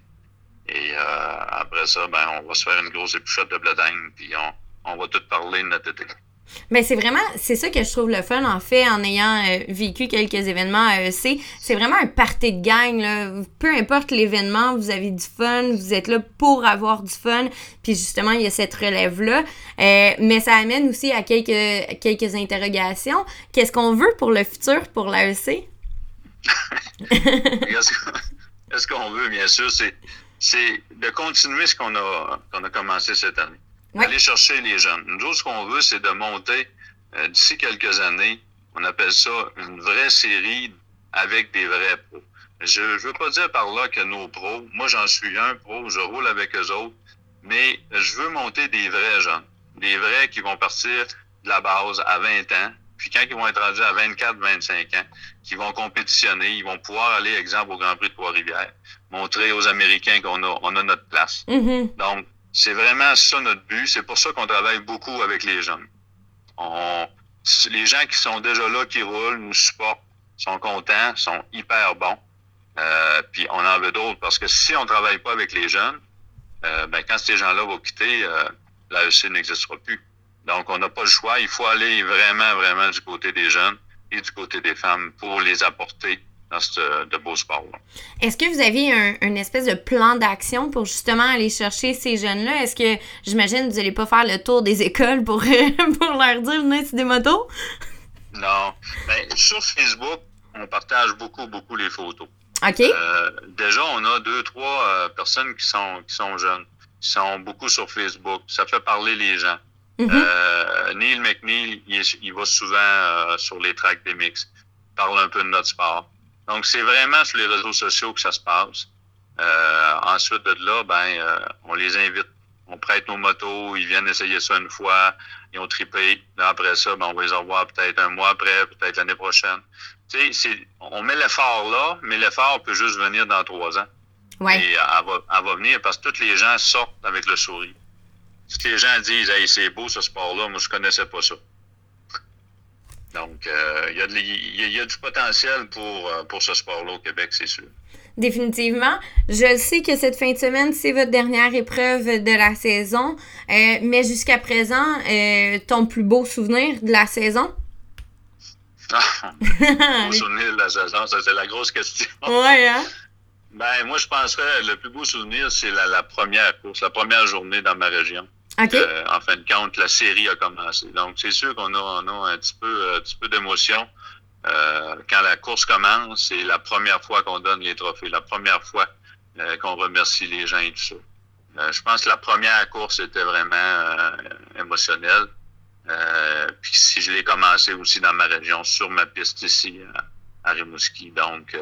E: Et euh, après ça, ben, on va se faire une grosse épluchette de blading, puis on, on va tout parler de notre été.
B: Mais c'est vraiment, c'est ça que je trouve le fun, en fait, en ayant euh, vécu quelques événements à AEC. C'est vraiment un party de gang, là. Peu importe l'événement, vous avez du fun, vous êtes là pour avoir du fun. Puis justement, il y a cette relève-là. Euh, mais ça amène aussi à quelques, quelques interrogations. Qu'est-ce qu'on veut pour le futur pour l'AEC?
E: Qu'est-ce que- qu'est-ce qu'on veut, bien sûr, c'est, de continuer ce qu'on a, qu'on a commencé cette année.
B: Ouais.
E: Aller chercher les jeunes. Nous autres, ce qu'on veut, c'est de monter, euh, d'ici quelques années, On appelle ça une vraie série avec des vrais pros. Je ne veux pas dire par là que nos pros, moi j'en suis un pro, je roule avec eux autres, mais je veux monter des vrais jeunes. Des vrais qui vont partir de la base à 20 ans, puis quand ils vont être rendus à 24, 25 ans, qui vont compétitionner, ils vont pouvoir aller, exemple, au Grand Prix de Trois-Rivières, montrer aux Américains qu'on a, on a notre place.
B: Mhm.
E: Donc, c'est vraiment ça notre but. C'est pour ça qu'on travaille beaucoup avec les jeunes. Les gens qui sont déjà là, qui roulent, nous supportent, sont contents, sont hyper bons. Euh, puis on en veut d'autres parce que si on travaille pas avec les jeunes, euh, ben quand ces gens-là vont quitter, euh, l'AEC n'existera plus. Donc on n'a pas le choix. Il faut aller vraiment, vraiment du côté des jeunes et du côté des femmes pour les apporter dans ce de beaux sports-là.
B: Est-ce que vous avez un, une espèce de plan d'action pour justement aller chercher ces jeunes-là? Est-ce que, j'imagine, vous n'allez pas faire le tour des écoles pour, pour leur dire venez sur des motos?
E: Non. Ben, sur Facebook, on partage beaucoup, beaucoup les photos.
B: OK.
E: Euh, déjà, on a deux, trois euh, personnes qui sont, qui sont jeunes, qui sont beaucoup sur Facebook. Ça fait parler les gens.
B: Mhm.
E: Euh, Neil McNeil, il, va souvent sur les tracks des mix, parle un peu de notre sport. Donc, c'est vraiment sur les réseaux sociaux que ça se passe. Euh, ensuite de là, ben, euh, on les invite. On prête nos motos, ils viennent essayer ça une fois, ils ont trippé. Après ça, ben, on va les revoir peut-être un mois après, peut-être l'année prochaine. Tu sais, c'est- on met l'effort là, mais l'effort peut juste venir dans trois ans.
B: Ouais.
E: Et elle va, elle va venir parce que tous les gens sortent avec le sourire. Si les gens disent Hey, c'est beau ce sport-là, moi je connaissais pas ça. Donc, euh, il y, a y y du potentiel pour, euh, pour ce sport-là au Québec, c'est sûr.
B: Définitivement. Je sais que cette fin de semaine, c'est votre dernière épreuve de la saison. Euh, mais jusqu'à présent, euh, ton plus beau souvenir de la saison?
E: Beau souvenir de la saison, ça c'est la grosse question.
B: ouais, hein?
E: Ben, moi je penserais le plus beau souvenir, c'est la, la première course, la première journée dans ma région. Euh, en fin de compte, la série a commencé. Donc, c'est sûr qu'on a, on a un petit peu, euh, un petit peu d'émotion. Euh, quand la course commence, c'est la première fois qu'on donne les trophées, la première fois euh, qu'on remercie les gens et tout ça. Je pense que la première course était vraiment émotionnelle. Puis si je l'ai commencé aussi dans ma région, sur ma piste ici à, à Rimouski. Donc,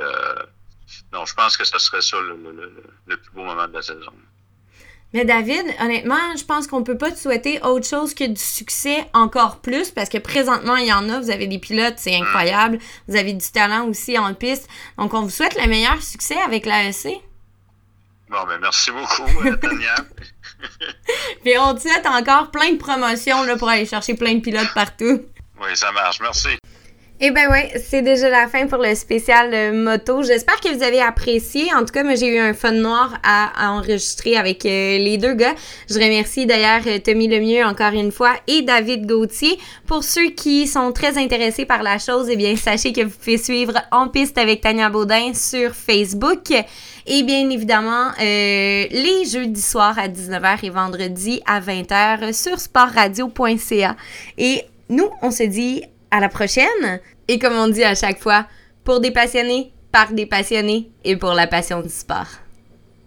E: non, je pense que ce serait ça le- le- le plus beau moment de la saison.
B: Mais David, honnêtement, je pense qu'on peut pas te souhaiter autre chose que du succès encore plus parce que présentement, il y en a. Vous avez des pilotes, c'est incroyable. Vous avez du talent aussi en piste. Donc, on vous souhaite le meilleur succès avec l'AEC.
E: Bon, ben merci beaucoup, euh, Tania.
B: Puis on te souhaite encore plein de promotions là, pour aller chercher plein de pilotes partout.
E: Oui, ça marche. Merci.
B: Eh ben ouais, c'est déjà la fin pour le spécial euh, moto. J'espère que vous avez apprécié. En tout cas, moi j'ai eu un fun noir à, enregistrer avec euh, les deux gars. Je remercie d'ailleurs euh, Tommy Lemieux encore une fois et David Gauthier. Pour ceux qui sont très intéressés par la chose, eh bien sachez que vous pouvez suivre En piste avec Tania Baudin sur Facebook. Et bien évidemment, les jeudis soirs à 19h et vendredi à 20h sur sportradio.ca. Et nous, on se dit à la prochaine. Et comme on dit à chaque fois, pour des passionnés, par des passionnés et pour la passion du sport.